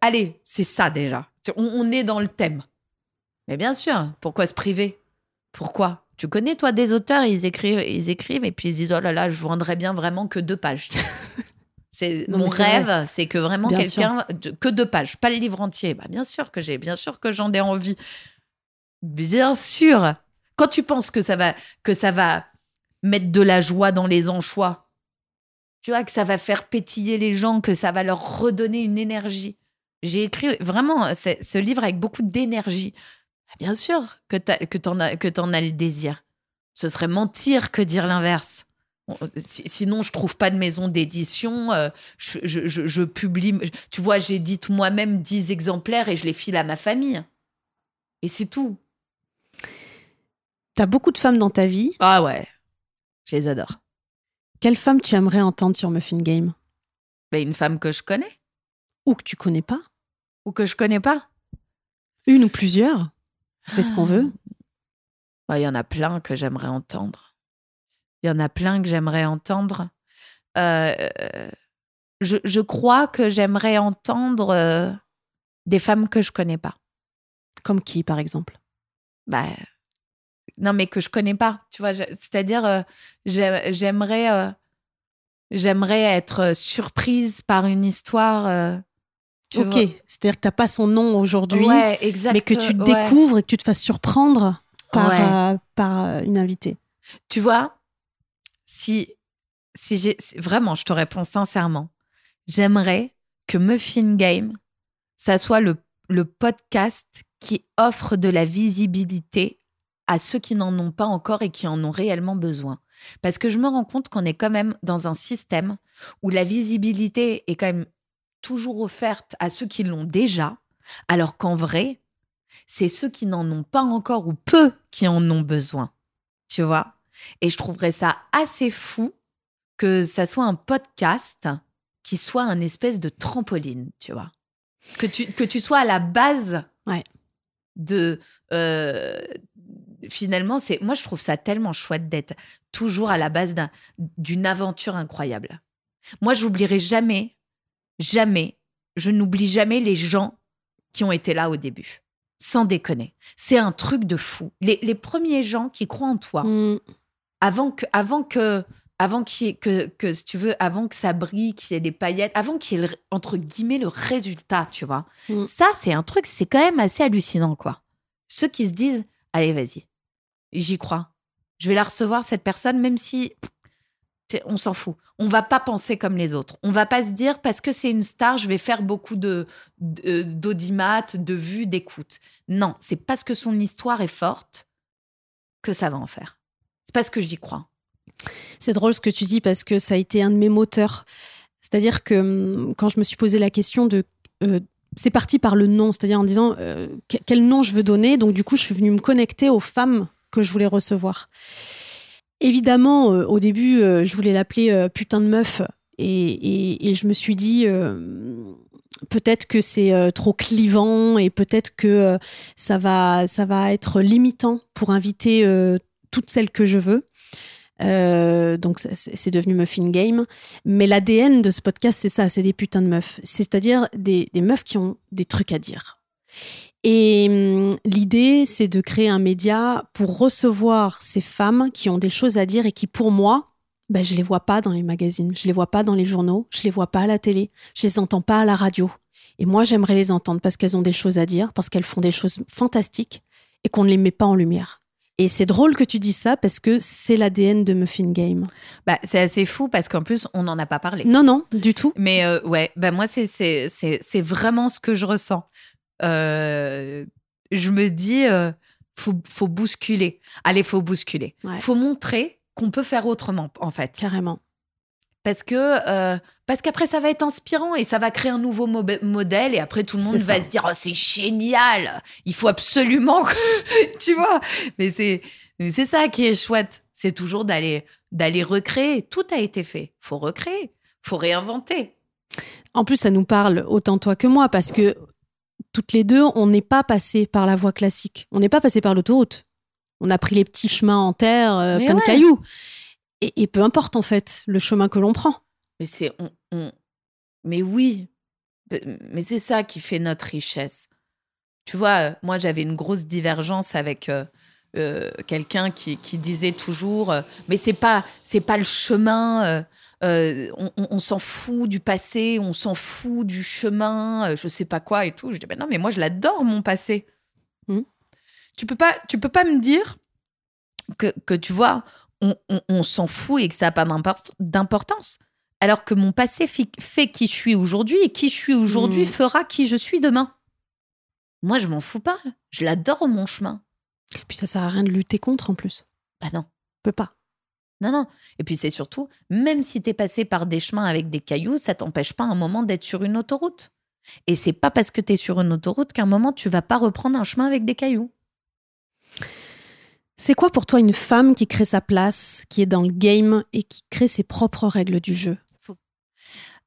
allez, c'est ça déjà. On, est dans le thème. Mais bien sûr, pourquoi se priver? Pourquoi? Tu connais, toi, des auteurs, ils écrivent, ils écrivent et puis ils disent Oh là là, je vendrais bien vraiment que deux pages. c'est Mon rêve, c'est que vraiment quelqu'un. Que deux pages, pas le livre entier. Bah, bien sûr que j'ai, bien sûr que j'en ai envie. Bien sûr. Quand tu penses que ça va, que ça va mettre de la joie dans les anchois, tu vois, que ça va faire pétiller les gens, que ça va leur redonner une énergie. J'ai écrit vraiment ce livre avec beaucoup d'énergie. Bien sûr que tu en, as, que en as le désir. Ce serait mentir que dire l'inverse. Sinon, je trouve pas de maison d'édition. Euh, je, je, publie. Tu vois, j'édite moi-même 10 exemplaires et je les file à ma famille. Et c'est tout. T'as beaucoup de femmes dans ta vie. Ah ouais, je les adore. Quelle femme tu aimerais entendre sur Muffin Game? Ben, Une femme que je connais. Ou que tu connais pas? Ou que je connais pas. Une ou plusieurs? Fais ce qu'on veut? Il y en a plein que j'aimerais entendre. Il y en a plein que j'aimerais entendre. Euh, je, crois que j'aimerais entendre euh, des femmes que je connais pas. Comme qui, par exemple? Bah, non, mais que je connais pas. Tu vois, c'est-à-dire, euh, j'aimerais, j'aimerais être surprise par une histoire. Ok, c'est-à-dire que t'as pas son nom aujourd'hui, Ouais, mais que tu ouais. découvres et que tu te fasses surprendre par, Ouais. euh, par euh, une invitée. Tu vois, si, si j'ai vraiment, je te réponds sincèrement, j'aimerais que Muffin Game, ça soit le, le podcast qui offre de la visibilité à ceux qui n'en ont pas encore et qui en ont réellement besoin. Parce que je me rends compte qu'on est quand même dans un système où la visibilité est quand même toujours offerte à ceux qui l'ont déjà, alors qu'en vrai, c'est ceux qui n'en ont pas encore ou peu qui en ont besoin. Tu vois? Et je trouverais ça assez fou que ça soit un podcast qui soit un espèce de trampoline, tu vois? Que tu, que tu sois à la base Ouais. de... euh, finalement, c'est moi, je trouve ça tellement chouette d'être toujours à la base d'un- d'une aventure incroyable. Moi, j'oublierai jamais, jamais, je n'oublie jamais les gens qui ont été là au début. Sans déconner. C'est un truc de fou. Les, les premiers gens qui croient en toi, Mm. avant que, avant que, avant qu'il y ait- que, que, si tu veux, avant que ça brille, qu'il y ait des paillettes, avant qu'il y ait, le- entre guillemets, le résultat, tu vois. Mm. Ça, c'est un truc, c'est quand même assez hallucinant, quoi. Ceux qui se disent, allez, vas-y, j'y crois. Je vais la recevoir, cette personne, même si pff, on s'en fout. On va pas penser comme les autres. On va pas se dire, parce que c'est une star, je vais faire beaucoup de de- d'audimat, de vues, d'écoute. Non, c'est parce que son histoire est forte que ça va en faire. C'est parce que j'y crois. C'est drôle ce que tu dis parce que ça a été un de mes moteurs. C'est-à-dire que hum, quand je me suis posé la question de. euh, c'est parti par le nom, c'est-à-dire en disant euh, que- quel nom je veux donner. Donc, du coup, je suis venue me connecter aux femmes que je voulais recevoir. Évidemment, euh, au début, euh, je voulais l'appeler euh, putain de meuf. Et, je me suis dit, peut-être que c'est trop clivant et peut-être que ça, va, ça va être limitant pour inviter toutes celles que je veux. Donc c'est devenu Muffin Game. Mais l'ADN de ce podcast, c'est ça, c'est des putains de meufs. C'est-à-dire des, des meufs qui ont des trucs à dire. Et hum, l'idée, c'est de créer un média pour recevoir ces femmes qui ont des choses à dire et qui, pour moi, ben, je les vois pas dans les magazines, je les vois pas dans les journaux, je les vois pas à la télé, je les entends pas à la radio. Et moi, j'aimerais les entendre parce qu'elles ont des choses à dire, parce qu'elles font des choses fantastiques et qu'on ne les met pas en lumière. Et c'est drôle que tu dis ça parce que c'est l'ADN de Muffin Game. Bah, c'est assez fou parce qu'en plus, on n'en a pas parlé. Non, non, du tout. Mais euh, ouais, bah moi, c'est, c'est, c'est, c'est vraiment ce que je ressens. Euh, je me dis, euh, faut, faut bousculer. Allez, faut bousculer. Ouais. Faut montrer qu'on peut faire autrement, en fait. Carrément. Parce que parce qu'après ça va être inspirant et ça va créer un nouveau mo- modèle et après tout le monde ça. va se dire oh c'est génial il faut absolument que tu vois? Mais c'est c'est ça qui est chouette c'est toujours d'aller d'aller recréer tout a été fait faut recréer faut réinventer En plus, ça nous parle autant toi que moi parce que toutes les deux, on n'est pas passé par la voie classique. On n'est pas passé par l'autoroute. On a pris les petits chemins en terre, euh, plein de cailloux. Et, et peu importe en fait le chemin que l'on prend. mais c'est on, on- mais oui mais c'est ça qui fait notre richesse tu vois euh, moi j'avais une grosse divergence avec euh, euh, quelqu'un qui, qui disait toujours euh, mais c'est pas c'est pas le chemin euh, euh, on, on- on s'en fout du passé on s'en fout du chemin euh, je sais pas quoi et tout je dis ben non mais moi je l'adore mon passé Hmm. tu peux pas tu peux pas me dire que, que tu vois on, on- s'en fout et que ça n'a pas d'import- d'importance alors que mon passé fait qui je suis aujourd'hui et qui je suis aujourd'hui Hmm. fera qui je suis demain moi je m'en fous pas je l'adore mon chemin Puis ça sert à rien de lutter contre en plus. bah non On peut pas. Non, non. Et puis c'est surtout, même si tu es passé par des chemins avec des cailloux, ça t'empêche pas un moment d'être sur une autoroute. Et c'est pas parce que tu es sur une autoroute qu'à un moment tu vas pas reprendre un chemin avec des cailloux. C'est quoi pour toi une femme qui crée sa place, qui est dans le game et qui crée ses propres règles du jeu?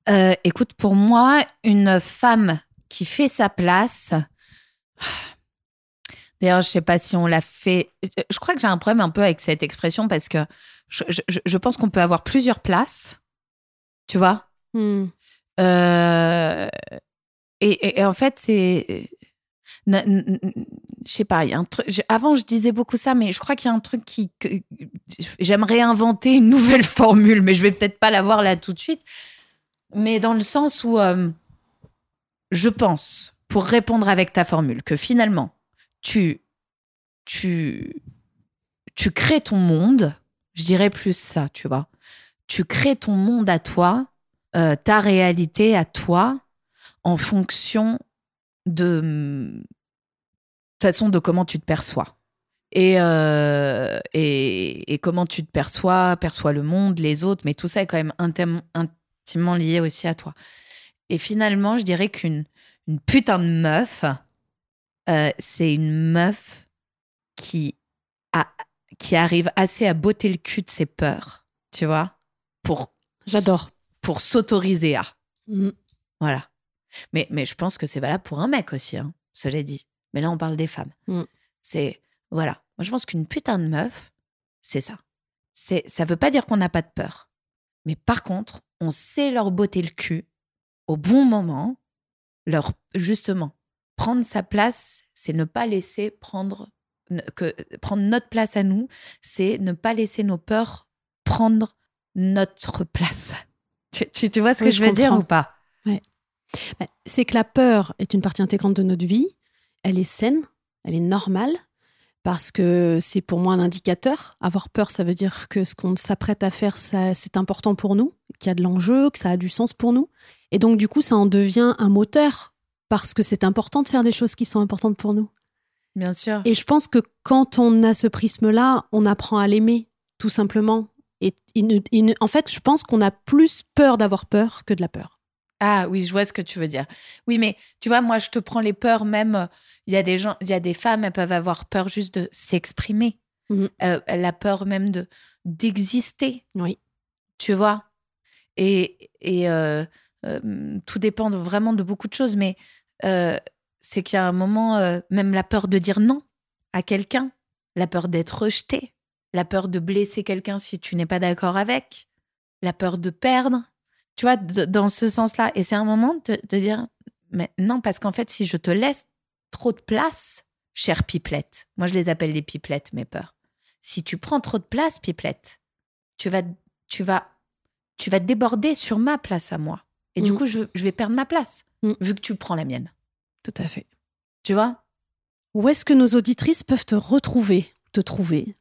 Euh, écoute, pour moi, une femme qui fait sa place. D'ailleurs, je sais pas si on l'a fait. Je crois que j'ai un problème un peu avec cette expression parce que je, je- je pense qu'on peut avoir plusieurs places. Tu vois? Hmm. Euh, et, et- et en fait, c'est. Je sais pas, il y a un truc. Avant, je disais beaucoup ça, mais je crois qu'il y a un truc qui. que- J'aimerais inventer une nouvelle formule, mais je vais peut-être pas l'avoir là tout de suite. Mais dans le sens où. euh, je pense, pour répondre avec ta formule, que finalement, tu, tu, tu crées ton monde, je dirais plus ça, tu vois. Tu crées ton monde à toi, euh, ta réalité à toi, en fonction de façon de comment tu te perçois. Et, euh, et, et, comment tu te perçois, perçois le monde, les autres, mais tout ça est quand même intimement lié aussi à toi. Et finalement, je dirais qu'une une putain de meuf, euh, c'est une meuf qui, a, qui arrive assez à botter le cul de ses peurs, tu vois, pour. J'adore. Pour s'autoriser à. Mm. Voilà. Mais, mais je pense que c'est valable pour un mec aussi, hein, cela dit. Mais là, on parle des femmes. Mm. C'est. Voilà. Moi, je pense qu'une putain de meuf, c'est ça. C'est, ça veut pas dire qu'on n'a pas de peur. Mais par contre, on sait leur botter le cul au bon moment, leur justement prendre sa place, c'est ne pas laisser prendre que prendre notre place à nous, c'est ne pas laisser nos peurs prendre notre place. Tu, tu, vois ce que je veux dire ou pas? Ouais. Bah, c'est que la peur est une partie intégrante de notre vie. Elle est saine, elle est normale, parce que c'est pour moi un indicateur. Avoir peur, ça veut dire que ce qu'on s'apprête à faire, c'est important pour nous, qu'il y a de l'enjeu, que ça a du sens pour nous. Et donc, du coup, ça en devient un moteur, parce que c'est important de faire des choses qui sont importantes pour nous. Bien sûr. Et je pense que quand on a ce prisme-là, on apprend à l'aimer, tout simplement. Et en fait, je pense qu'on a plus peur d'avoir peur que de la peur. Ah oui, je vois ce que tu veux dire. Oui, mais tu vois, moi, je te prends les peurs même. Il y a des gens, il y a des femmes, elles peuvent avoir peur juste de s'exprimer. Mhm. Euh, elle a peur même de d'exister. Oui. Tu vois? Et, et euh, euh, tout dépend vraiment de beaucoup de choses, mais c'est qu'il y a un moment, même la peur de dire non à quelqu'un, la peur d'être rejeté, la peur de blesser quelqu'un si tu n'es pas d'accord avec, la peur de perdre tu vois, dans ce sens-là. Et c'est un moment de, dire, mais non, parce qu'en fait, si je te laisse trop de place, chère pipelette, moi je les appelle les pipelettes, mes peurs. Si tu prends trop de place, pipelette, tu vas, tu vas, tu vas déborder sur ma place à moi. Et du mm. coup, je, je, vais perdre ma place, mm. vu que tu prends la mienne. Tout à fait. Tu vois? Où est-ce que nos auditrices peuvent te retrouver, te trouver?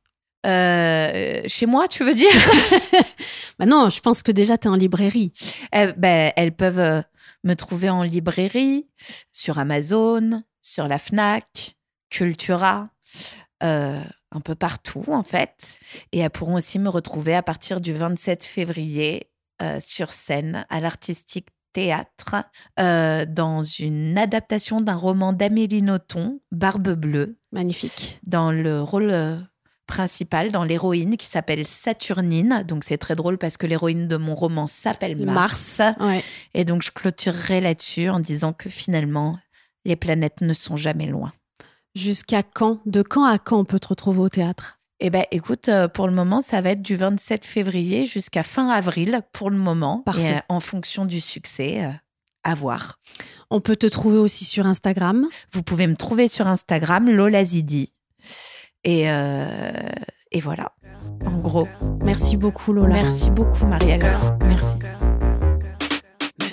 Euh, chez moi, tu veux dire? Bah Non, je pense que déjà, tu es en librairie. Eh, ben, elles peuvent euh, me trouver en librairie, sur Amazon, sur la FNAC, Cultura, euh, un peu partout en fait. Et elles pourront aussi me retrouver à partir du 27 février sur scène à l'artistique théâtre dans une adaptation d'un roman d'Amélie Nothomb, Barbe Bleue. Magnifique. Dans le rôle principale dans l'héroïne qui s'appelle Saturnine. Donc c'est très drôle parce que l'héroïne de mon roman s'appelle Mars. Et donc je clôturerai là-dessus en disant que finalement, les planètes ne sont jamais loin. Jusqu'à quand? De quand à quand on peut te retrouver au théâtre? Eh ben, écoute, euh, pour le moment, ça va être du 27 février jusqu'à fin avril pour le moment. Parfait. Et, euh, en fonction du succès, euh, à voir. On peut te trouver aussi sur Instagram? Vous pouvez me trouver sur Instagram, Lola Zidi. Et, euh, et voilà, en gros. Merci beaucoup Lola. Merci beaucoup Marielle. Merci.